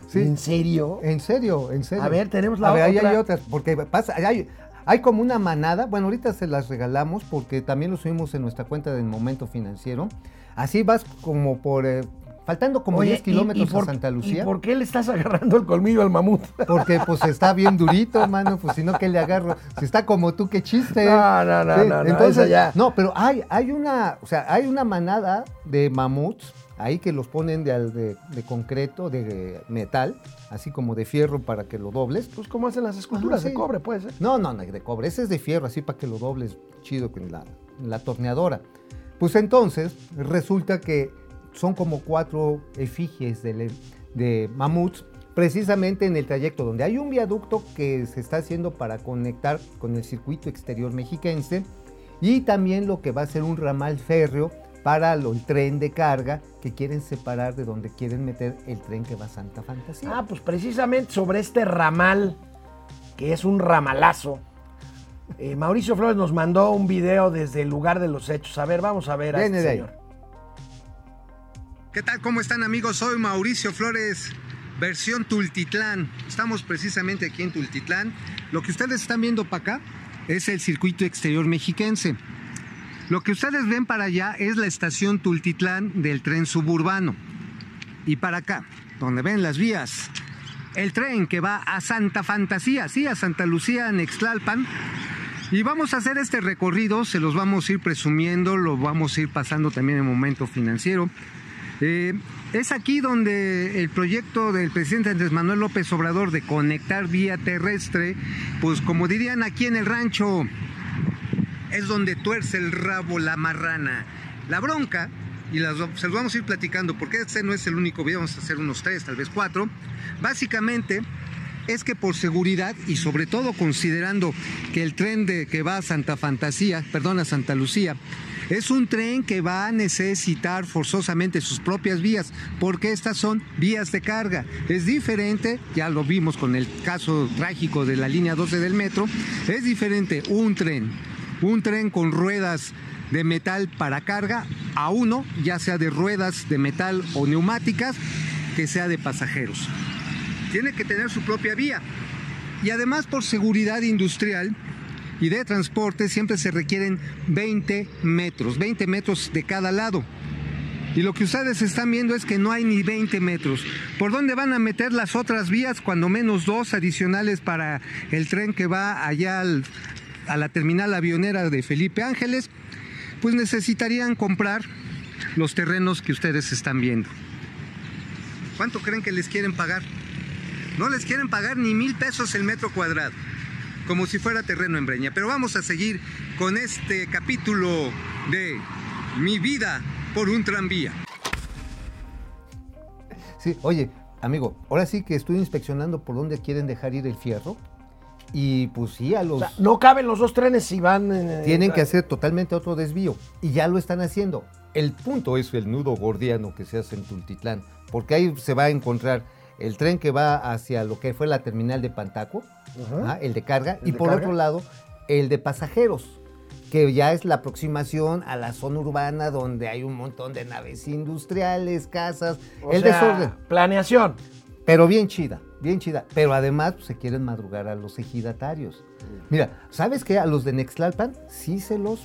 sí. ¿En serio? En serio, en serio. A ver, tenemos la A ver, ahí hay otras, porque pasa, hay, hay como una manada, bueno, ahorita se las regalamos porque también lo subimos en nuestra cuenta del Momento Financiero. Así vas como por, eh, faltando como Oye, 10 ¿y- kilómetros y por- a Santa Lucía. ¿Y por qué le estás agarrando el colmillo al mamut? Porque pues está bien durito, mano, pues si no que le agarro. Si está como tú, qué chiste. No, no, no, no, no, entonces, ya. no, pero hay, hay una, o sea, hay una manada de mamuts ahí que los ponen de, de, de concreto, de metal, así como de fierro para que lo dobles. Pues como hacen las esculturas Ajá, de cobre, puede ser. No, no, no, de cobre, ese es de fierro, así para que lo dobles chido con la, la torneadora. Pues entonces, resulta que son como cuatro efigies de, mamuts, precisamente en el trayecto donde hay un viaducto que se está haciendo para conectar con el circuito exterior mexiquense y también lo que va a ser un ramal férreo para el tren de carga que quieren separar de donde quieren meter el tren que va a Santa Fantasía. Ah, pues precisamente sobre este ramal, que es un ramalazo. eh, Mauricio Flores nos mandó un video desde el lugar de los hechos. A ver, vamos a ver a este ahí. ¿Qué tal? ¿Cómo están amigos? Soy Mauricio Flores, versión Tultitlán. Estamos precisamente aquí en Tultitlán. Lo que ustedes están viendo para acá es el circuito exterior mexiquense. Lo que ustedes ven para allá es la estación Tultitlán del tren suburbano. Y para acá, donde ven las vías, el tren que va a Santa Fantasía, sí, a Santa Lucía, en. Y vamos a hacer este recorrido, se los vamos a ir presumiendo, lo vamos a ir pasando también en momento financiero. Eh, es aquí donde el proyecto del presidente Andrés Manuel López Obrador de conectar vía terrestre, pues como dirían aquí en el rancho, es donde tuerce el rabo la marrana. La bronca, y las, se los vamos a ir platicando, porque este no es el único video, vamos a hacer unos tres, tal vez cuatro. Básicamente es que por seguridad y sobre todo considerando que el tren de, que va a Santa Fantasía, perdón, a Santa Lucía, es un tren que va a necesitar forzosamente sus propias vías, porque estas son vías de carga. Es diferente, ya lo vimos con el caso trágico de la línea 12 del metro, es diferente un tren, un tren con ruedas de metal para carga a uno, ya sea de ruedas de metal o neumáticas, que sea de pasajeros. Tiene que tener su propia vía. Y además por seguridad industrial y de transporte siempre se requieren 20 metros, 20 metros de cada lado. Y lo que ustedes están viendo es que no hay ni 20 metros. ¿Por dónde van a meter las otras vías? Cuando menos dos adicionales para el tren que va allá al- a la terminal avionera de Felipe Ángeles. Pues necesitarían comprar los terrenos que ustedes están viendo. ¿Cuánto creen que les quieren pagar? No les quieren pagar ni mil pesos el metro cuadrado, como si fuera terreno en Breña. Pero vamos a seguir con este capítulo de Mi vida por un tranvía. Sí, oye, amigo, ahora sí que estoy inspeccionando por dónde quieren dejar ir el fierro. Y pues sí, a los. O sea, no caben los dos trenes si van. eh, tienen que hacer totalmente otro desvío. Y ya lo están haciendo. El punto es el nudo gordiano que se hace en Tultitlán. Porque ahí se va a encontrar el tren que va hacia lo que fue la terminal de Pantaco, el de carga, El y de por carga. otro lado, el de pasajeros. que ya es la aproximación a la zona urbana donde hay un montón de naves industriales, casas, O el sea, desorden. Planeación. Pero bien chida, bien chida. Pero además pues, se quieren madrugar a los ejidatarios. Mira, ¿sabes qué? A los de Nextlalpan sí se los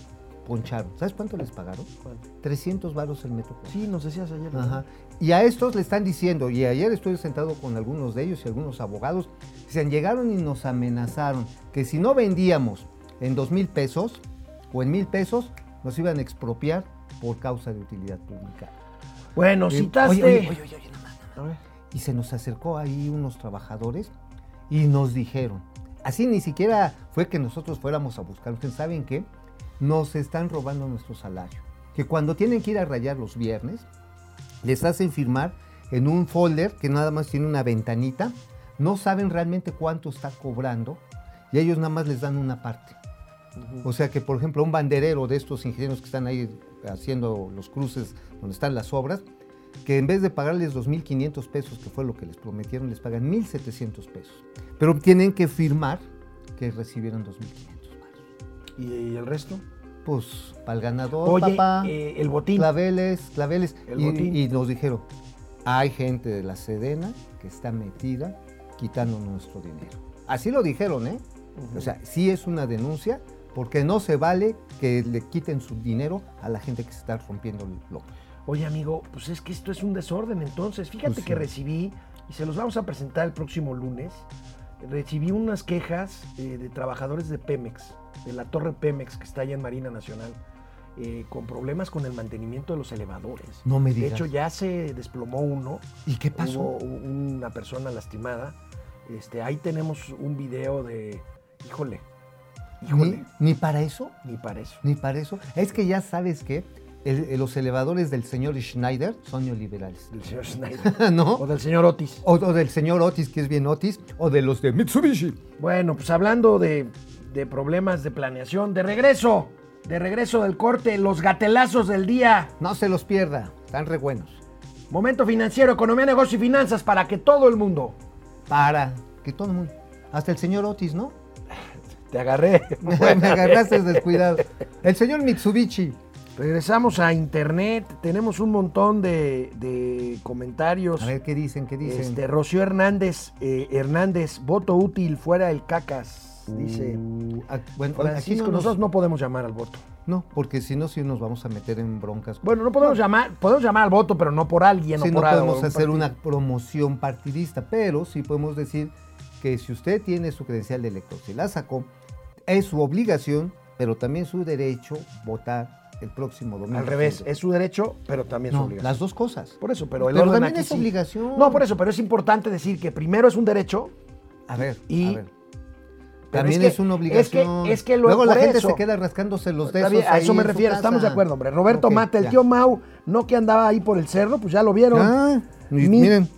poncharon. ¿Sabes cuánto les pagaron? 300 varos el metro. Sí, nos decías ayer. ¿no? Ajá. Y a estos le están diciendo, y ayer estuve sentado con algunos de ellos y algunos abogados, dicen, llegaron y nos amenazaron que si no vendíamos en dos mil pesos o en mil pesos, nos iban a expropiar por causa de utilidad pública. Bueno, Eh, citaste. oye, oye, oye, nada más. Y se nos acercó ahí unos trabajadores y nos dijeron, así ni siquiera fue que nosotros fuéramos a buscar, ustedes saben que nos están robando nuestro salario. Que cuando tienen que ir a rayar los viernes, les hacen firmar en un folder que nada más tiene una ventanita, no saben realmente cuánto está cobrando y ellos nada más les dan una parte. O sea que, por ejemplo, un banderero de estos ingenieros que están ahí haciendo los cruces donde están las obras, que en vez de pagarles 2.500 pesos, que fue lo que les prometieron, les pagan 1.700 pesos. Pero tienen que firmar que recibieron 2.500 pesos. ¿Y, y el resto? Pues, para el ganador, Oye, papá, eh, el botín. claveles, claveles. El Y, botín. y nos dijeron, hay gente de la Sedena que está metida quitando nuestro dinero. Así lo dijeron, ¿eh? O sea, sí es una denuncia porque no se vale que le quiten su dinero a la gente que se está rompiendo el loco. Oye, amigo, pues es que esto es un desorden entonces. Fíjate Pues que sí. recibí, y se los vamos a presentar el próximo lunes, recibí unas quejas eh, de trabajadores de Pemex, de la torre Pemex que está allá en Marina Nacional, eh, con problemas con el mantenimiento de los elevadores. No me De digas. hecho, ya se desplomó uno. ¿Y qué pasó? Hubo una persona lastimada. Este, ahí tenemos un video de, híjole, híjole, ¿Ni, ni para eso? ni para eso. Ni para eso. Es que ya sabes que el- el- los elevadores del señor Schneider son neoliberales. Del señor Schneider. o ¿No? del señor Otis. O, o del señor Otis, que es bien Otis, o de los de Mitsubishi. Bueno, pues hablando de, de problemas de planeación, de regreso, de regreso del corte, los gatelazos del día. No se los pierda, están re buenos. Momento financiero, economía, negocio y finanzas para que todo el mundo. Para que todo el mundo. Hasta el señor Otis, ¿no? Te agarré. Me agarraste descuidado. El señor Mitsubishi. Regresamos a internet, tenemos un montón de, de comentarios. A ver qué dicen, qué dicen. Este, Rocío Hernández, eh, Hernández, voto útil fuera el cacas, dice. Uh, ah, bueno, aquí no, nos- nosotros no podemos llamar al voto. no, porque si no, sí nos vamos a meter en broncas. Bueno, no podemos llamar, podemos llamar al voto, pero no por alguien Sí, o no por algo, podemos hacer una promoción partidista, pero sí podemos decir que si usted tiene su credencial de elector, si la sacó, es su obligación, pero también su derecho votar el próximo domingo. Al revés, es su derecho, pero también su No, obligación. las dos cosas. Por eso, pero el Pero orden también aquí es sí. obligación. No, por eso, pero es importante decir que primero es un derecho. A ver, Y- a ver. pero También es una es que- obligación. es que lo- Luego la gente eso. se queda rascándose los dedos. a eso me su refiero, estamos de acuerdo, hombre. Roberto Ok, Mata, el ya. tío Mau, no que andaba ahí por el cerro, pues ya lo vieron. Ah, y Mi- miren,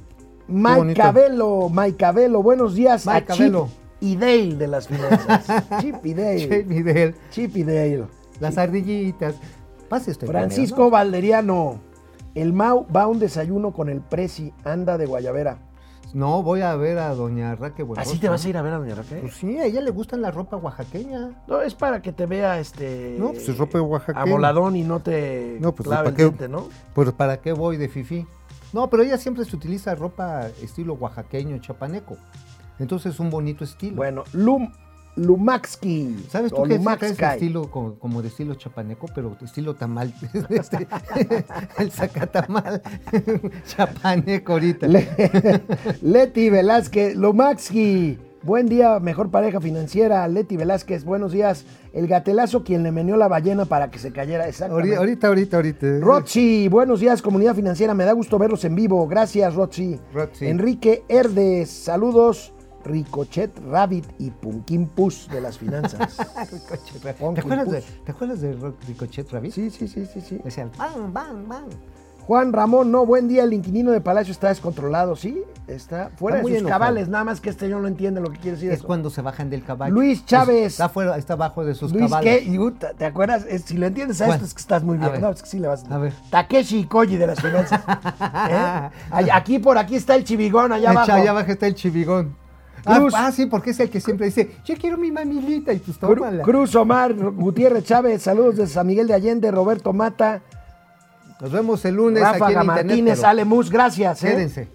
Mike. Cabello, Mike Cabello, buenos días Mike Chip Cabello. y Dale de las finanzas. Chip y Dale. Che, Miguel, Chip y Dale. las ardillitas. Pase este Francisco Valderiano, el Mau va a un desayuno con el Prezi, anda de Guayabera. ¿no? Voy a ver a doña Raque Buenrostro. ¿Así te vas a ir a ver a Doña Raquel? Pues sí, a ella le gusta la ropa oaxaqueña. No, es para que te vea este. No, pues es ropa oaxaqueña. Amoladón y no te No, pues, clave ¿para el qué? diente, ¿no? Pues ¿para qué voy de fifi? No, pero ella siempre se utiliza ropa estilo oaxaqueño, chapaneco. Entonces es un bonito estilo. Bueno, Lum, Lumaxki. ¿Sabes tú o que es estilo como, como de estilo chapaneco, pero estilo tamal? Este, el sacatamal chapaneco ahorita. Le- Leti Velázquez, Lumaxki. Buen día, mejor pareja financiera. Leti Velázquez, buenos días. El gatelazo quien le meneó la ballena para que se cayera. Exactamente. Ahorita, ahorita, ahorita. ahorita. Rochi, buenos días, comunidad financiera. Me da gusto verlos en vivo. Gracias, Rochi. Rochi. Enrique Herdes, saludos. Ricochet Rabbit y Punkin Pus de las finanzas. Ricochet Rabbit. Punkin ¿Te acuerdas, de, Pus. ¿Te acuerdas de Ro- Ricochet Rabbit? Sí, sí, sí, sí, sí. Decían, bang, bang, bang. Juan Ramón, no, buen día. El inquilino de Palacio está descontrolado, ¿sí? Está fuera Está muy de sus enojado. cabales. Nada más que este señor no entiende lo que quiere decir Es eso. cuando se bajan del caballo. Luis Pues, Chávez. Está, fuera, está abajo de sus Luis, cabales. ¿qué? ¿Te acuerdas? Es- si lo entiendes a ¿Cuál? esto es que estás muy A bien. No, es que sí le vas A ver. Takeshi Koji de las finanzas. ¿Eh? Aquí por aquí está el chivigón, allá abajo. allá abajo está el chivigón. Ah, Cruz. ah, sí, porque es el que siempre dice, yo quiero mi mamilita y pues tómala. Cruz Omar, Gutiérrez Chávez, saludos de San Miguel de Allende, Roberto Mata, Nos vemos el lunes aquí Ráfaga en internet. Martínez, pero Ale Mus, gracias. ¿eh? Quédense.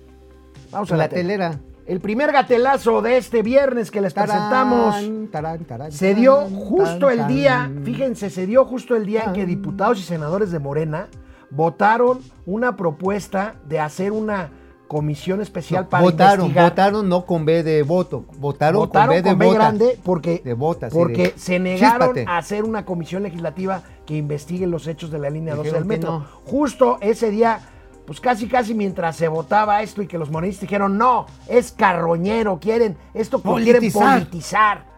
Vamos a La la tele. telera. El primer gatelazo de este viernes que les presentamos Tarán, tarán, se dio justo el día, fíjense, se dio justo el día en que diputados y senadores de Morena votaron una propuesta de hacer una comisión especial para votaron, investigar. votaron no con B de voto, votaron, Votaron con B de con B grande porque, De porque de- se negaron Chíspate. a hacer una comisión legislativa que investigue los hechos de la línea 12 Dijeron del metro. no. Justo ese día, pues casi casi mientras se votaba esto y que los morenistas dijeron, no, es carroñero, quieren, esto quieren Politizar.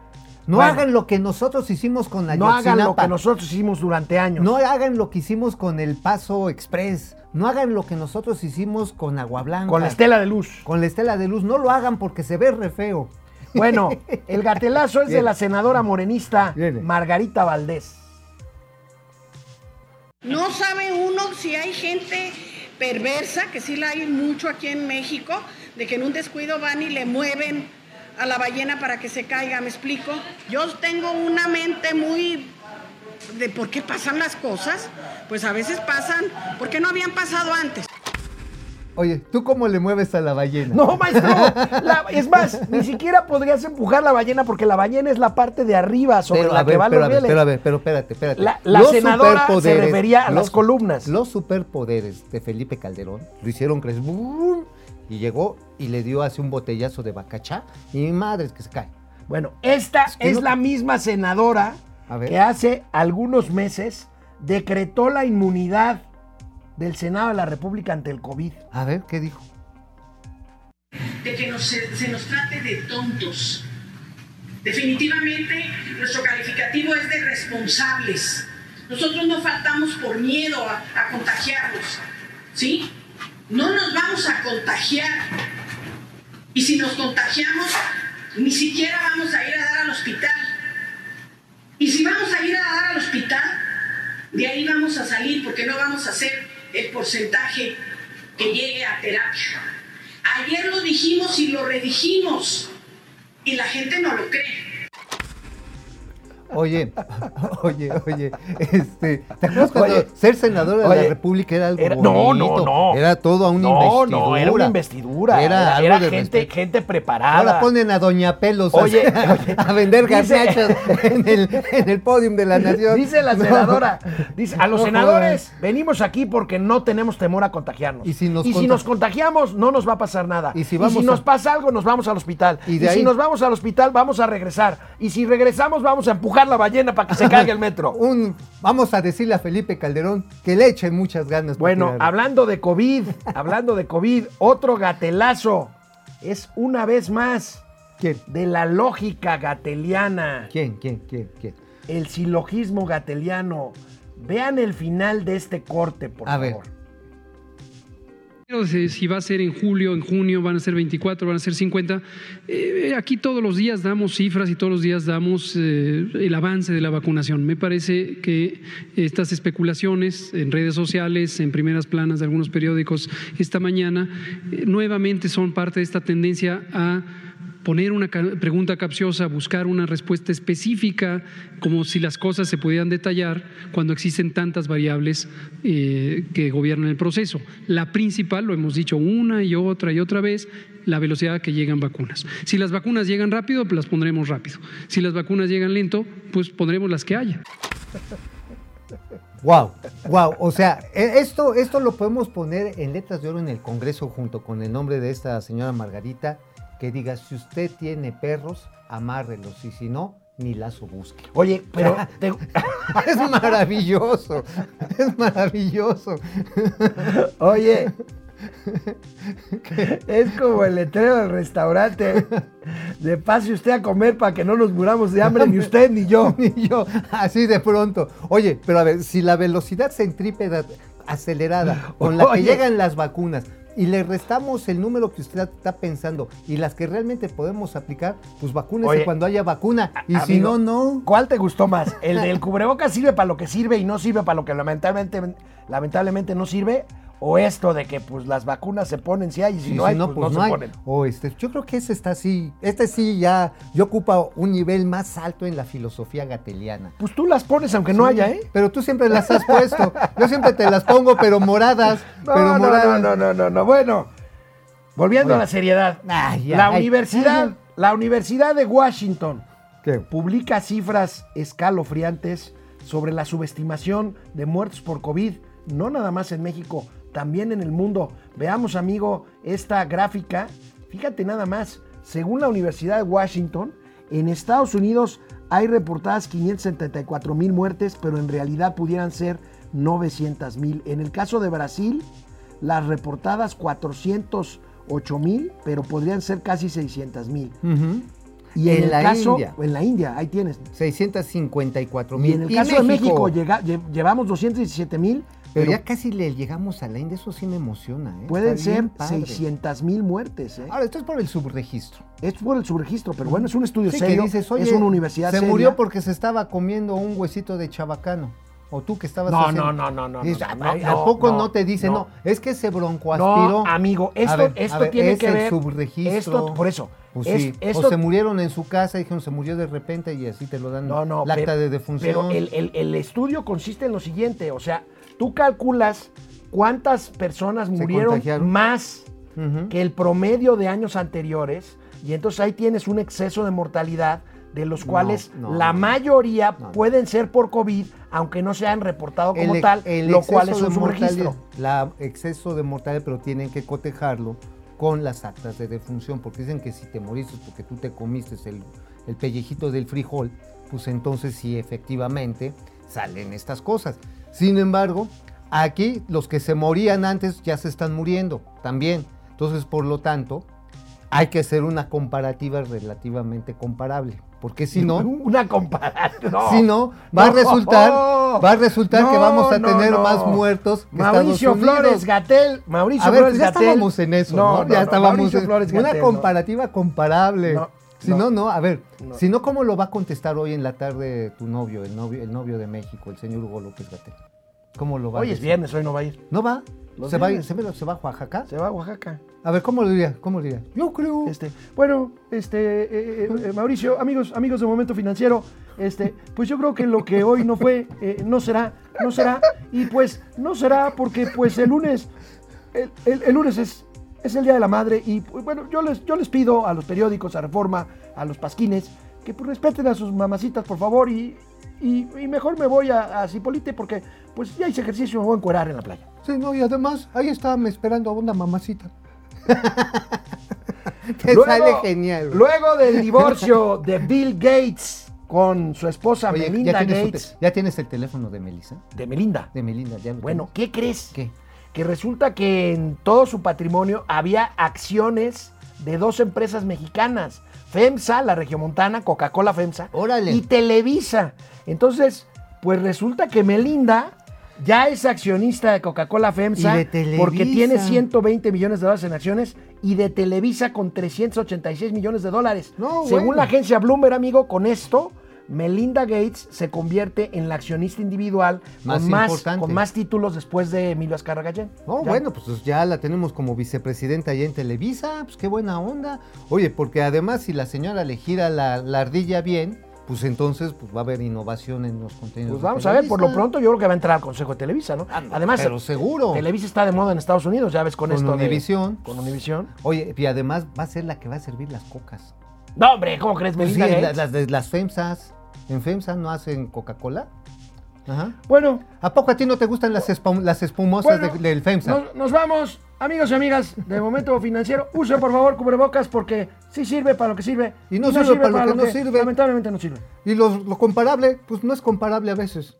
No Bueno. hagan lo que nosotros hicimos con la No hagan lo que nosotros hicimos durante años. No hagan lo que hicimos con el Paso Express. No hagan lo que nosotros hicimos con Agua Blanca. con la estela de luz. Con la estela de luz. No lo hagan porque se ve re feo. Bueno, el gatelazo es de la senadora morenista. Margarita Valdés. No sabe uno si hay gente perversa, que sí la hay mucho aquí en México, de que en un descuido van y le mueven a la ballena para que se caiga, ¿me explico? Yo tengo una mente muy de por qué pasan las cosas, pues a veces pasan, porque no habían pasado antes. Oye, ¿tú cómo le mueves a la ballena? No, maestro. la- es más, ni siquiera podrías empujar la ballena porque la ballena es la parte de arriba sobre Pero, la a que van pero, los rieles. pero a ver, pero espérate, espérate. La- la senadora se refería a las columnas. Los superpoderes de Felipe Calderón lo hicieron crecer ¡bum! Y llegó y le dio así un botellazo de bacachá y mi madre es que se cae. Bueno, esta Es que es no- la misma senadora que hace algunos meses decretó la inmunidad del Senado de la República ante el COVID. A ver, ¿qué dijo? de que nos- se, se nos trate de tontos. Definitivamente nuestro calificativo es de responsables. Nosotros no faltamos por miedo a, a contagiarnos, ¿sí? No nos vamos a contagiar. Y si nos contagiamos, ni siquiera vamos a ir a dar al hospital. Y si vamos a ir a dar al hospital, de ahí vamos a salir porque no vamos a hacer el porcentaje que llegue a terapia. Ayer lo dijimos y lo redijimos y la gente no lo cree. Oye, oye, oye, este, ¿te acuerdas cuando Oye, ser senador de oye, la República era algo era- no, bonito? no, no. Era todo una no, investidura. no, era una investidura. Era, Era, algo era de gente, respeto. gente preparada. Ahora ponen a Doña Pelos a- Oye, a, vender garnachas en el, en el podium de la nación. Dice la No. senadora, dice, a los No senadores venimos aquí porque no tenemos temor a contagiarnos. Y si nos conta- nos contagiamos, no nos va a pasar nada. Y si vamos nos a- pasa algo, nos vamos al hospital. Y si nos vamos al hospital, vamos a regresar. Y si regresamos, vamos a empujar la ballena para que se caiga el metro. Un, vamos a decirle a Felipe Calderón que le eche muchas ganas. Bueno, hablando de COVID, hablando de COVID, otro gatelazo es una vez más ¿Quién? de la lógica gateliana. ¿Quién, quién, quién, quién? el silogismo gateliano. Vean el final de este corte, por A favor. Si va a ser en julio, en junio, van a ser 24, van a ser 50. Eh, aquí todos los días damos cifras y todos los días damos eh, el avance de la vacunación. Me parece que estas especulaciones en redes sociales, en primeras planas de algunos periódicos esta mañana, eh, nuevamente son parte de esta tendencia a poner una pregunta capciosa, buscar una respuesta específica, como si las cosas se pudieran detallar cuando existen tantas variables eh, que gobiernan el proceso. La principal, lo hemos dicho una y otra y otra vez, la velocidad a que llegan vacunas. Si las vacunas llegan rápido, pues las pondremos rápido. Si las vacunas llegan lento, pues pondremos las que haya. Wow, wow. O sea, e- esto, esto lo podemos poner en letras de oro en el Congreso junto con el nombre de esta señora Margarita, que diga, si usted tiene perros, amárrelos y si no, ni lazo busque. Oye, pero te- Es maravilloso, es maravilloso. oye, es como el letrero del restaurante. De pase usted a comer para que no nos muramos de hambre, ni usted ni yo. Y yo, así de pronto. Oye, pero a ver, si la velocidad centrípeta acelerada con la que llegan las vacunas y le restamos el número que usted está pensando y las que realmente podemos aplicar, pues vacúnese Oye, cuando haya vacuna. Y si no, no. ¿Cuál te gustó más? ¿El del cubrebocas sirve para lo que sirve y no sirve para lo que lamentablemente, lamentablemente no sirve? O esto de que pues las vacunas se ponen si hay y si Sí, no si hay, no, pues, pues no, no se hay. ponen. O este, yo creo que ese está así, este sí ya, yo ocupa un nivel más alto en la filosofía gateliana. Pues tú las pones aunque no haya, ¿eh? Pero tú siempre las has puesto. Yo siempre te las pongo, pero moradas. No, pero no, moradas. no, no, no, no, no. Bueno, volviendo a la seriedad. Ya, la ay. universidad, la Universidad de Washington ¿Qué? publica cifras escalofriantes sobre la subestimación de muertos por COVID, no nada más en México, también en el mundo. Veamos, amigo, esta gráfica. Fíjate nada más, según la Universidad de Washington, en Estados Unidos hay reportadas 574 mil muertes, pero en realidad pudieran ser 900 mil. En el caso de Brasil, las reportadas 408 mil, pero podrían ser casi 600 mil. Y en, En el la caso, India. en la India, ahí tienes. 654 Y mil. en el caso de México llega- lle- llevamos 217 mil, Pero, pero, ya casi le llegamos a la India, eso sí me emociona. ¿eh? pueden ser padre. 600 mil muertes. ¿eh? Ahora, esto es por el subregistro. Es por el subregistro, pero bueno, es un estudio Sí, que serio, dices, oye, es una universidad Se seria. murió porque se estaba comiendo un huesito de chabacano. O tú que estabas No, haciendo- no, no, no, no, Dices, no, ¿a- no, ¿A, no, poco no, no, te dicen? no. Es que se broncoaspiró. No, amigo, esto, ver, esto ver, tiene es que el ver. subregistro. Esto, por eso. Pues es- sí, esto- o se murieron en su casa dijeron se murió de repente y así te lo dan No, no, la acta pero- de defunción. Pero el, el- el estudio consiste en lo siguiente, o sea, tú calculas cuántas personas murieron más Ujú. que el promedio de años anteriores y entonces ahí tienes un exceso de mortalidad de los No, cuales no, la no. mayoría No. pueden ser por COVID, aunque no se han reportado como El- tal, el lo cual es un subregistro. La exceso de mortalidad, pero tienen que cotejarlo con las actas de defunción, porque dicen que si te moriste porque tú te comiste el, el pellejito del frijol, pues entonces sí, efectivamente, salen estas cosas. Sin embargo, aquí los que se morían antes ya se están muriendo también. Entonces, por lo tanto, hay que hacer una comparativa relativamente comparable, porque si no... Una comparación. no. Si no, va a resultar, va a resultar que vamos a tener más muertos que Mauricio Estados Unidos. Flores Gatel, Mauricio A ver, Flores pues ya Gatel. estábamos en eso, ¿no? ya estábamos Mauricio en Flores una Gatell, comparativa comparable. Si no. no, no, a ver, No. si no, ¿cómo lo va a contestar hoy en la tarde tu novio, el novio, el novio de México, el señor Hugo López Gatel? ¿Cómo lo va Hoy a es viernes, hoy no va a ir. ¿No va? ¿Se va, se, va- se va a Oaxaca? Se va a Oaxaca. A ver, ¿cómo lo diría? ¿Cómo lo diría? Yo creo. Este, bueno, este, eh, eh, eh, Mauricio, amigos, amigos de Momento Financiero, este, pues yo creo que lo que hoy no fue, no será, no será, y pues no será porque pues el lunes, el, el- el lunes es, es el Día de la Madre y pues, bueno, yo les, yo les pido a los periódicos, a Reforma, a los pasquines, que pues respeten a sus mamacitas, por favor, y, y, y mejor me voy a, a Cipolite porque pues ya hice ejercicio y me voy a encuerar en la playa. Sí, no, y además, ahí estaba me esperando a una mamacita. Te Luego- sale genial. güey. Luego del divorcio de Bill Gates con su esposa Oye, Melinda ¿ya, su Gates. te- ¿ya tienes el teléfono de Melissa? De Melinda. De Melinda, ya lo Bueno, ¿qué crees? ¿Qué? Que resulta que en todo su patrimonio había acciones de dos empresas mexicanas. FEMSA, la regiomontana, Coca-Cola FEMSA. Órale. Y Televisa. Entonces, pues resulta que Melinda ya es accionista de Coca-Cola FEMSA. Y de Televisa. Porque tiene 120 millones de dólares en acciones. Y de Televisa con 386 millones de dólares. No, Según bueno. la agencia Bloomberg, amigo, con esto, Melinda Gates se convierte en la accionista individual Más con, más, importante. con más títulos después de Emilio Azcarra Gallén. No, bueno, pues ya la tenemos como vicepresidenta allá en Televisa, pues qué buena onda. Oye, porque además si la señora le gira la, la ardilla bien, pues entonces pues va a haber innovación en los contenidos. Pues de vamos a ver, por lo pronto yo creo que va a entrar al Consejo de Televisa, ¿no? Además, pero seguro. Televisa está de moda en Estados Unidos, ya ves con, Con esto de- Univisión. con Univisión. Oye, y además va a ser la que va a servir las cocas. No, hombre, ¿cómo crees, Pues sí, Melinda la- Gates? las de las FEMSAs. En FEMSA no hacen Coca-Cola. Ajá. Bueno, ¿A poco a ti no te gustan las, espum- las espumosas Bueno, de- del FEMSA? nos, nos vamos, amigos y amigas de Momento Financiero. Use, por favor, cubrebocas porque sí sirve para lo que sirve. Y no sirve para lo que no sirve. Lamentablemente no sirve. Y lo, lo comparable, pues no es comparable a veces.